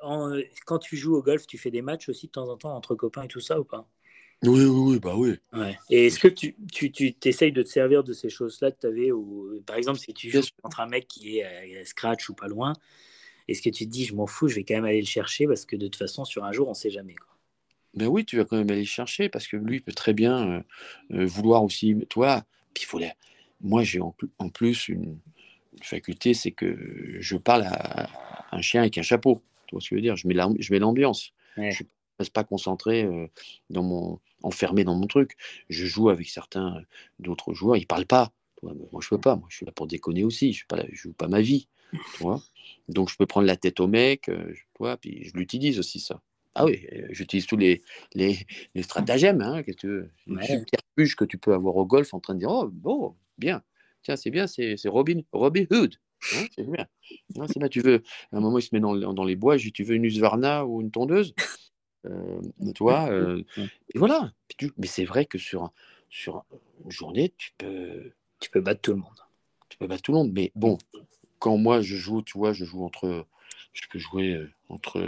quand tu joues au golf, tu fais des matchs aussi de temps en temps entre copains et tout ça ou pas? Oui, oui, oui, bah oui. Et est-ce que tu, tu, tu t'essayes de te servir de ces choses-là que tu avais ou, Par exemple, si tu joues contre un mec qui est à scratch ou pas loin, est-ce que tu te dis, je m'en fous, je vais quand même aller le chercher parce que de toute façon, sur un jour, on ne sait jamais. Quoi. Ben oui, tu vas quand même aller le chercher parce que lui il peut très bien euh, euh, vouloir aussi, toi, puis il faut. Moi, j'ai en, plus une, faculté, c'est que je parle à, un chien avec un chapeau. Tu vois ce que je veux dire? Je mets l'ambiance. Je ne reste pas concentré euh, dans mon, enfermé dans mon truc. Je joue avec certains d'autres joueurs, ils parlent pas. moi, je peux pas. Moi, je suis là pour déconner aussi. Je ne joue pas ma vie. Tu vois? Donc, je peux prendre la tête au mec. tu vois, puis je l'utilise aussi ça. Ah oui, j'utilise tous les, les, les stratagèmes. Hein, que tu que tu peux avoir au golf en train de dire Oh, bon, bien. Tiens, c'est bien, c'est Robin, Robin Hood. Hein, c'est bien. c'est bien. Tu veux, à un moment, il se met dans, dans les bois. Je tu veux une Husqvarna ou une tondeuse? Euh, Toi, euh, et voilà. mais c'est vrai que sur, sur une journée, tu peux. Tu peux battre tout le monde. Tu peux battre tout le monde. Mais bon, quand moi je joue, tu vois, je joue entre je peux jouer entre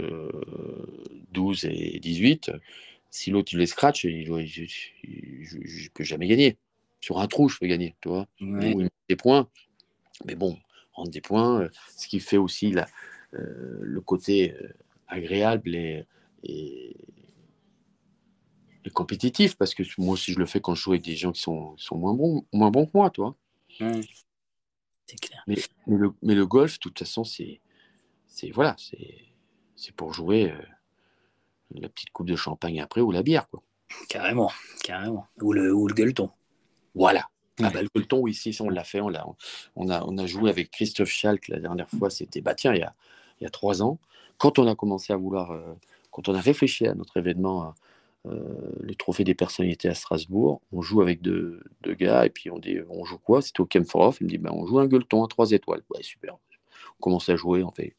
12 euh, et 18. Si l'autre il les scratch, je ne peux jamais gagner. Sur un trou, je peux gagner, tu vois. des points. Mais bon, rendre des points, ce qui fait aussi la, le côté agréable et, et, compétitif, parce que moi aussi je le fais quand je joue avec des gens qui sont, sont moins, bons, moins bons que moi, toi. C'est clair. Mais, le, mais, le, golf, de toute façon, c'est c'est voilà, c'est pour jouer euh, la petite coupe de champagne après ou la bière quoi. Carrément, carrément. Ou le, ou le gueuleton. Voilà. Ah bah, le gueuleton, ici, on l'a fait, on a, on, a, on a joué avec Christophe Schalk la dernière fois, c'était, bah tiens, il y, a, il y a trois ans. Quand on a commencé à vouloir, euh, quand on a réfléchi à notre événement, euh, le trophée des personnalités à Strasbourg, on joue avec deux, gars, et puis on dit, on joue quoi? C'était au Kempforof, il me dit, bah, on joue un gueuleton à trois étoiles. Ouais, super. On commence à jouer, on fait,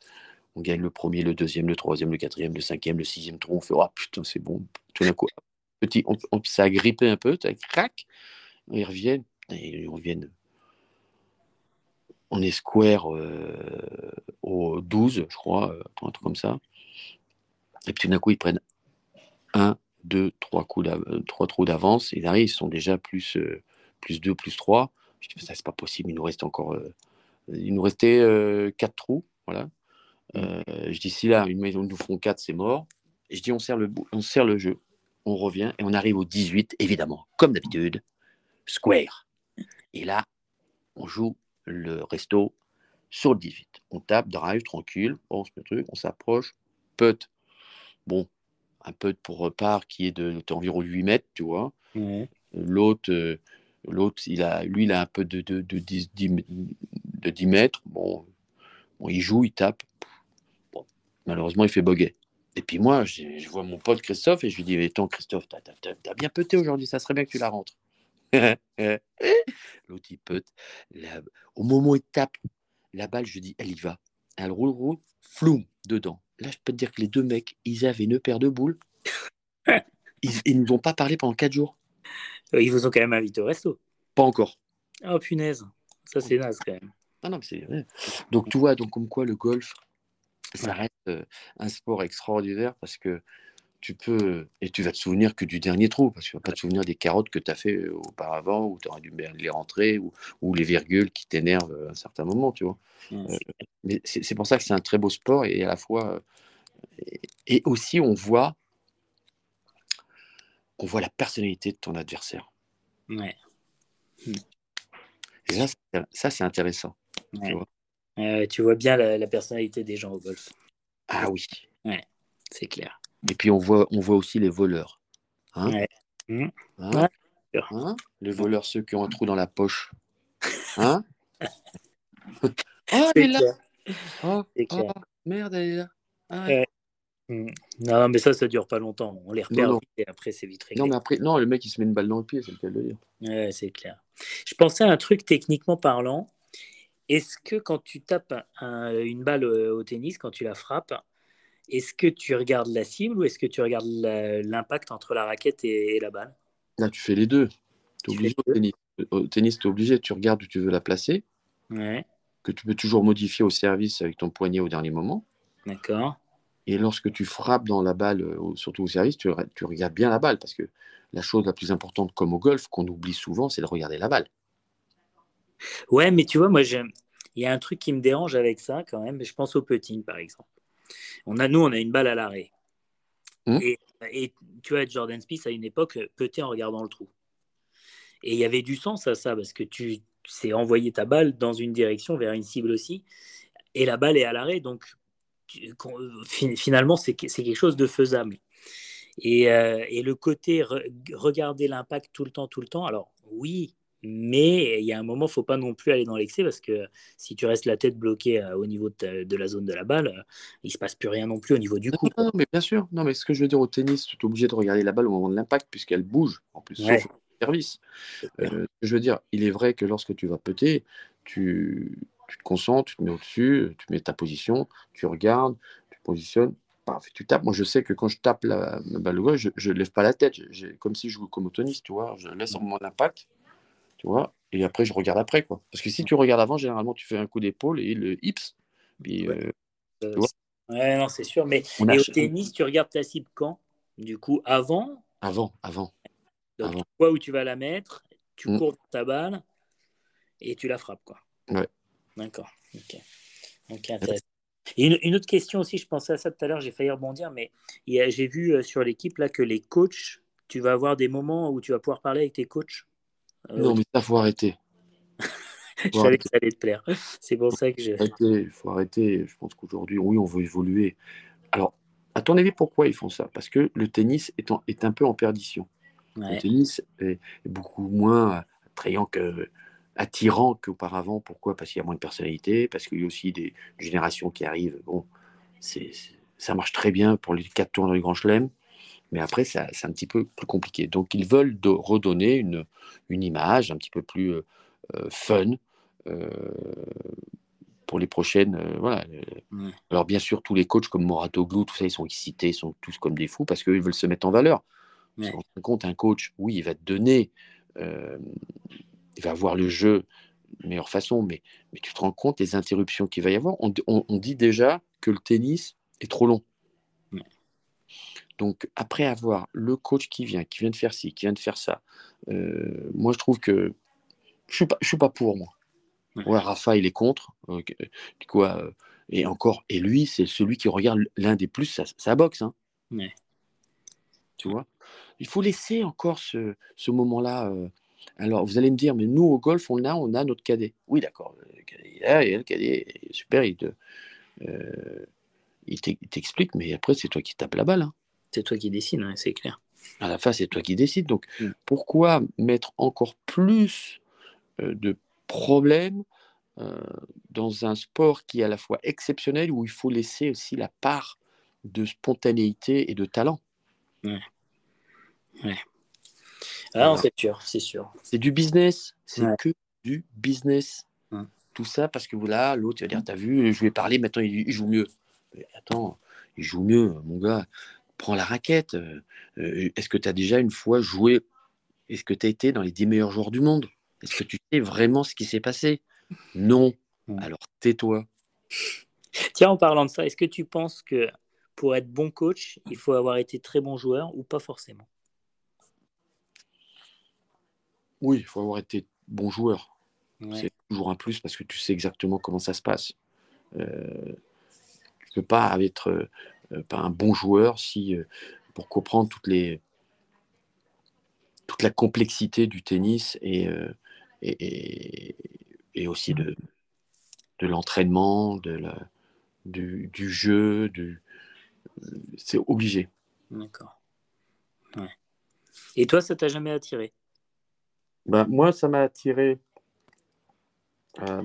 on gagne le premier, le deuxième, le troisième, le quatrième, le cinquième, le sixième trou. On fait oh putain, c'est bon. Tout d'un coup, petit, on, ça a grippé un peu, crac. Ils reviennent, ils reviennent. On est square euh, au 12, je crois, euh, un truc comme ça. Et puis tout d'un coup, ils prennent un, deux, trois, coups trois trous d'avance. Et derrière, ils sont déjà plus, euh, plus deux, plus trois. Je dis, ça, c'est pas possible, il nous reste encore. il nous restait quatre trous. Voilà. Euh, je dis si là, une maison nous font 4, c'est mort. Et je dis on serre, le, on serre le jeu. On revient et on arrive au 18, évidemment, comme d'habitude, square. Et là, on joue le resto sur le 18. On tape, drive, tranquille, on se met truc, on s'approche, putt. Bon, un putt pour repart qui est de, environ 8 mètres, tu vois. L'autre, euh, l'autre, il a, lui, il a un peu de, de, de, 10, de 10 mètres. Bon, bon, il joue, il tape. Malheureusement, il fait boguet. Et puis moi, je, vois mon pote Christophe et je lui dis, mais attends Christophe, t'as as, bien pété aujourd'hui, ça serait bien que tu la rentres. L'autre, il peut. Au moment où il tape la balle, je lui dis, elle y va. Elle roule, roule, floum, dedans. Là, je peux te dire que les deux mecs, ils avaient une paire de boules. Ils ne nous ont pas parlé pendant quatre jours. Ils vous ont quand même invité au resto. Pas encore. Oh punaise, ça c'est naze quand même. Ah non, mais donc tu vois, donc comme quoi le golf, ça reste un sport extraordinaire parce que tu peux, et tu vas te souvenir que du dernier trou, parce que tu vas pas te souvenir des carottes que tu as fait auparavant, ou tu aurais dû les rentrer, ou, ou les virgules qui t'énervent à un certain moment, tu vois. Mmh, mais c'est pour ça que c'est un très beau sport, et à la fois, et, aussi, on voit, on voit la personnalité de ton adversaire. Ouais. Et ça, c'est intéressant. Tu, vois. bien la, personnalité des gens au golf. Ah oui. Ouais, c'est clair. Et puis on voit, on voit aussi les voleurs. Hein ouais. Mmh. Hein? Hein? Les voleurs, ceux qui ont un trou dans la poche. Hein? Oh, elle est là. Oh, oh, merde, elle est là. Ah mmh. Non, mais ça, ça dure pas longtemps. On les repère vite et après, c'est vite réglé. Non, mais après, non, le mec, il se met une balle dans le pied, c'est le cas de le dire. Ouais, c'est clair. Je pensais à un truc techniquement parlant. Est-ce que quand tu tapes une balle au, tennis, quand tu la frappes, est-ce que tu regardes la cible ou est-ce que tu regardes l'impact entre la raquette et, la balle? Là, tu fais les deux. obligé au tennis. Au tennis, tu es obligé, tu regardes où tu veux la placer. Ouais. Que tu peux toujours modifier au service avec ton poignet au dernier moment. D'accord. Et lorsque tu frappes dans la balle, surtout au service, tu, tu, regardes bien la balle parce que la chose la plus importante, comme au golf, qu'on oublie souvent, c'est de regarder la balle. Ouais, mais tu vois, moi, il y a un truc qui me dérange avec ça quand même. Je pense au putting, par exemple. On a, nous, on a une balle à l'arrêt. Mmh. Et, tu vois, Jordan Spieth, à une époque, putait en regardant le trou. Et il y avait du sens à ça, parce que tu sais envoyer ta balle dans une direction vers une cible aussi. Et la balle est à l'arrêt, donc finalement, c'est quelque chose de faisable. Et, euh, le côté regarder l'impact tout le temps, tout le temps, alors oui, mais il y a un moment, il ne faut pas non plus aller dans l'excès parce que si tu restes la tête bloquée euh, au niveau de, la zone de la balle, euh, il ne se passe plus rien non plus au niveau du coup. Non, mais bien sûr. Non, mais ce que je veux dire au tennis, tu es obligé de regarder la balle au moment de l'impact puisqu'elle bouge en plus. Sauf service. Euh, je veux dire, il est vrai que lorsque tu vas péter, tu, tu te concentres, tu te mets au-dessus, tu mets ta position, tu regardes, tu positionnes, tu tapes. Moi, je sais que quand je tape la, balle gauche, je ne lève pas la tête, comme si je jouais comme au tennis, tu vois. Je laisse en moment d'impact tu vois, et après je regarde après, quoi. Parce que si tu regardes avant, généralement tu fais un coup d'épaule et le hips. Puis, ouais. Euh, ouais, non, c'est sûr. Mais et au tennis, tu regardes ta cible quand? Du coup, avant? Avant, avant. Donc, tu vois où tu vas la mettre, tu mm. cours ta balle et tu la frappes, quoi. Ouais. D'accord. Ok. Ok, intéressant. Et une, autre question aussi, je pensais à ça tout à l'heure, j'ai failli rebondir, mais j'ai vu euh, sur l'équipe là que les coachs, tu vas avoir des moments où tu vas pouvoir parler avec tes coachs? Euh, non, mais ça, faut arrêter. je savais que ça allait te plaire. C'est pour ça que je. Il faut arrêter. Je pense qu'aujourd'hui, oui, on veut évoluer. Alors, à ton avis, pourquoi ils font ça? Parce que le tennis est, est un peu en perdition. Le tennis est, beaucoup moins attrayant que attirant qu'auparavant. Pourquoi? Parce qu'il y a moins de personnalité, parce qu'il y a aussi des générations qui arrivent. Bon, c'est, ça marche très bien pour les quatre tours dans les grands chelems. Mais après, c'est un petit peu plus compliqué. Donc, ils veulent redonner une, une, image un petit peu plus euh, euh, fun euh, pour les prochaines. voilà. Alors, bien sûr, tous les coachs comme Moratoglou, tout ça, ils sont excités, ils sont tous comme des fous parce qu'ils veulent se mettre en valeur. Ouais. compte, un coach, oui, il va te donner, il va voir le jeu de meilleure façon, mais, mais tu te rends compte des interruptions qu'il va y avoir. On, on, dit déjà que le tennis est trop long. Donc, après avoir le coach qui vient, qui vient de faire ci, qui vient de faire ça, euh, moi, je trouve que je ne suis, suis, pas pour, moi. Ouais. Rafa, il est contre. quoi, euh, et encore, et lui, c'est celui qui regarde l'un des plus sa, boxe. Hein. Tu vois? Il faut laisser encore ce, ce moment-là. Euh. Alors, vous allez me dire, mais nous, au golf, on a, on a notre cadet. Oui, d'accord. Le cadet, le cadet, super, il te, il t'explique, mais après, c'est toi qui tapes la balle. Hein. C'est toi qui décides, hein, c'est clair. À la fin, c'est toi qui décides. Donc, mm. pourquoi mettre encore plus euh, de problèmes euh, dans un sport qui est à la fois exceptionnel, où il faut laisser aussi la part de spontanéité et de talent? Ouais. ouais. Ah, c'est sûr, c'est sûr. C'est du business, c'est que du business. Tout ça parce que voilà, l'autre va dire, t'as vu, je lui ai parlé, maintenant il, il joue mieux. Mais attends, il joue mieux, mon gars prends la raquette. Euh, euh, est-ce que tu as déjà une fois joué Est-ce que tu as été dans les 10 meilleurs joueurs du monde? Est-ce que tu sais vraiment ce qui s'est passé? Non. Alors tais-toi. Tiens, en parlant de ça, est-ce que tu penses que pour être bon coach, il faut avoir été très bon joueur ou pas forcément? Oui, il faut avoir été bon joueur. C'est toujours un plus parce que tu sais exactement comment ça se passe. Euh, tu ne peux pas être pas un bon joueur si, pour comprendre toutes les, toute la complexité du tennis et, et, et, aussi de, de l'entraînement, de la, du, du jeu, du, c'est obligé. D'accord. Et toi, ça t'a jamais attiré? Ben, Moi, ça m'a attiré à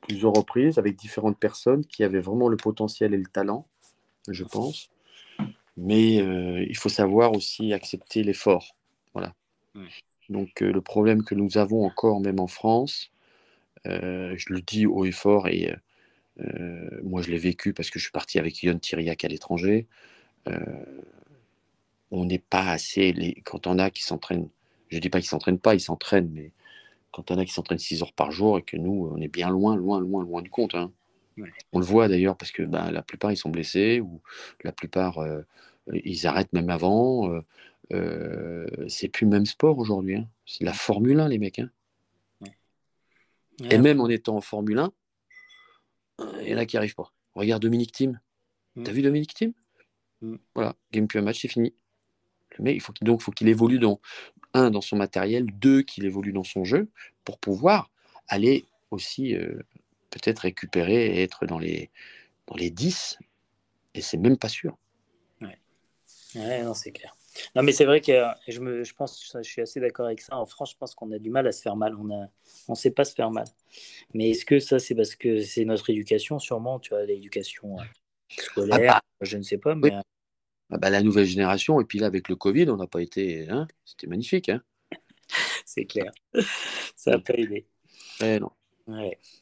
plusieurs reprises avec différentes personnes qui avaient vraiment le potentiel et le talent, je pense. Mais euh, il faut savoir aussi accepter l'effort. Voilà. Donc euh, le problème que nous avons encore, même en France, euh, je le dis haut et fort, et moi je l'ai vécu parce que je suis parti avec Yon Thiriac à l'étranger on n'est pas assez. Les... Quand on a qui s'entraînent, je ne dis pas qu'ils s'entraînent pas, ils s'entraînent, mais quand on a qui s'entraînent 6 heures par jour et que nous, on est bien loin, loin, loin, loin du compte. Hein. On le voit d'ailleurs parce que ben, la plupart ils sont blessés ou la plupart euh, ils arrêtent même avant. Euh, euh, c'est plus le même sport aujourd'hui. Hein. C'est la Formule 1, les mecs. Hein. Et même en étant en Formule 1, il y en a qui arrivent pas. Regarde Dominique Thiem. Mm. T'as vu Dominique Thiem? Mm. Voilà, game plus un match, c'est fini. Mais il faut qu'il, donc faut qu'il évolue dans un dans son matériel, deux qu'il évolue dans son jeu pour pouvoir aller aussi euh, peut-être récupérer et être dans les dans les 10 et c'est même pas sûr. Ouais, ouais non, c'est clair. Non, mais c'est vrai que je, me, je pense, je suis assez d'accord avec ça. En France, je pense qu'on a du mal à se faire mal. On ne on sait pas se faire mal. Mais est-ce que ça, c'est parce que c'est notre éducation, sûrement, tu vois, l'éducation euh, scolaire, ah bah, je ne sais pas, mais ah bah, la nouvelle génération, et puis là, avec le Covid, on n'a pas été. Hein C'était magnifique. Hein c'est clair. Ça n'a pas aidé. non.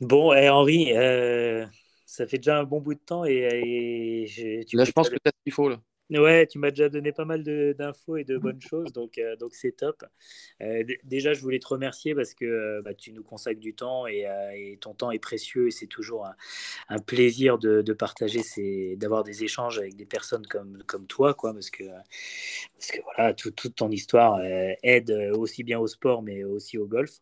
Bon, et Henri, euh, ça fait déjà un bon bout de temps. Et, là, je pense que tu as ce qu'il faut. Là. Ouais, tu m'as déjà donné pas mal d'infos et de bonnes choses, donc euh, donc c'est top. Euh, déjà, je voulais te remercier parce que bah, tu nous consacres du temps et, ton temps est précieux et c'est toujours un, plaisir de, de partager, d'avoir des échanges avec des personnes comme, comme toi, quoi, parce que parce que voilà, toute ton histoire aide aussi bien au sport mais aussi au golf.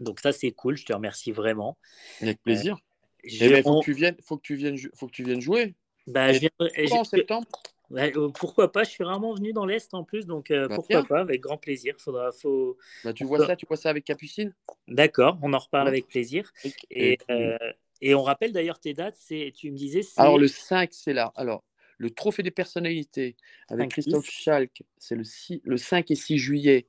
Donc ça c'est cool, je te remercie vraiment. Avec plaisir. Il eh ben, faut, que tu viennes, faut que tu viennes, faut que tu viennes jouer. Bah, je viens en septembre? Euh, pourquoi pas Je suis rarement venu dans l'Est en plus, donc euh, bah, pourquoi pas Avec grand plaisir. Faudra, faut... Bah, tu vois ça, tu vois ça avec Capucine? D'accord, on en reparle avec plaisir. Et, euh, et, on rappelle d'ailleurs tes dates, c'est, tu me disais. Alors le 5, c'est là. Alors, le trophée des personnalités avec Christophe Schalk, c'est le, 6, le 5 et 6 juillet.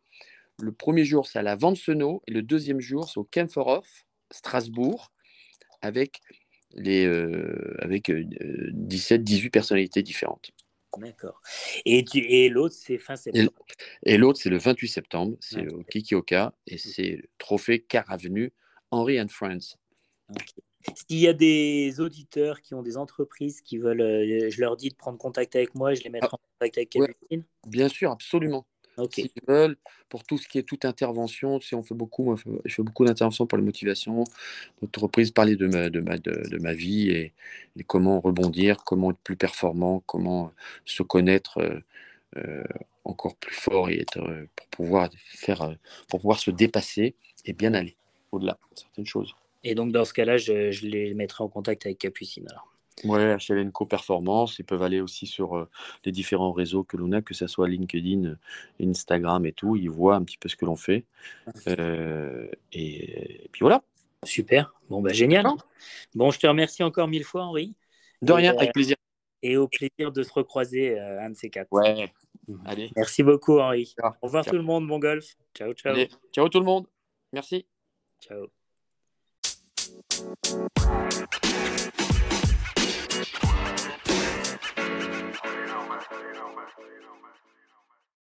Le premier jour, c'est à la Vancenot et le deuxième jour, c'est au Kempferhof, Strasbourg, avec, les, avec 17-18 personnalités différentes. D'accord. Et, et l'autre, c'est fin septembre? Et, l'autre, c'est le 28 septembre. C'est au Kikioka et c'est le trophée Car Avenue Henry and Friends. S'il y a des auditeurs qui ont des entreprises qui veulent, euh, je leur dis de prendre contact avec moi, je les mettrai ah, en contact avec Kevin. bien sûr, absolument. S'ils veulent, pour tout ce qui est toute intervention, on fait beaucoup, je fais beaucoup d'interventions pour la motivation, d'entreprise, parler de ma, de, ma, de, ma vie et, comment rebondir, comment être plus performant, comment se connaître euh, euh, encore plus fort et être, euh, pour, pouvoir faire, pour pouvoir se dépasser et bien aller au-delà de certaines choses. Et donc, dans ce cas-là, je, je les mettrai en contact avec Capucine. Alors. Ouais, HLNco Performance. Ils peuvent aller aussi sur euh, les différents réseaux que l'on a, que ce soit LinkedIn, euh, Instagram et tout. Ils voient un petit peu ce que l'on fait. Euh, et, puis voilà. Super. Bon, bah, génial. Bon, je te remercie encore mille fois, Henri. De rien, avec plaisir. Et au plaisir de se recroiser, un de ces quatre. Ouais. Mhm. Allez. Merci beaucoup, Henri. Au revoir tout le monde. Bon golf. Ciao, ciao. ciao tout le monde. Merci. Ciao.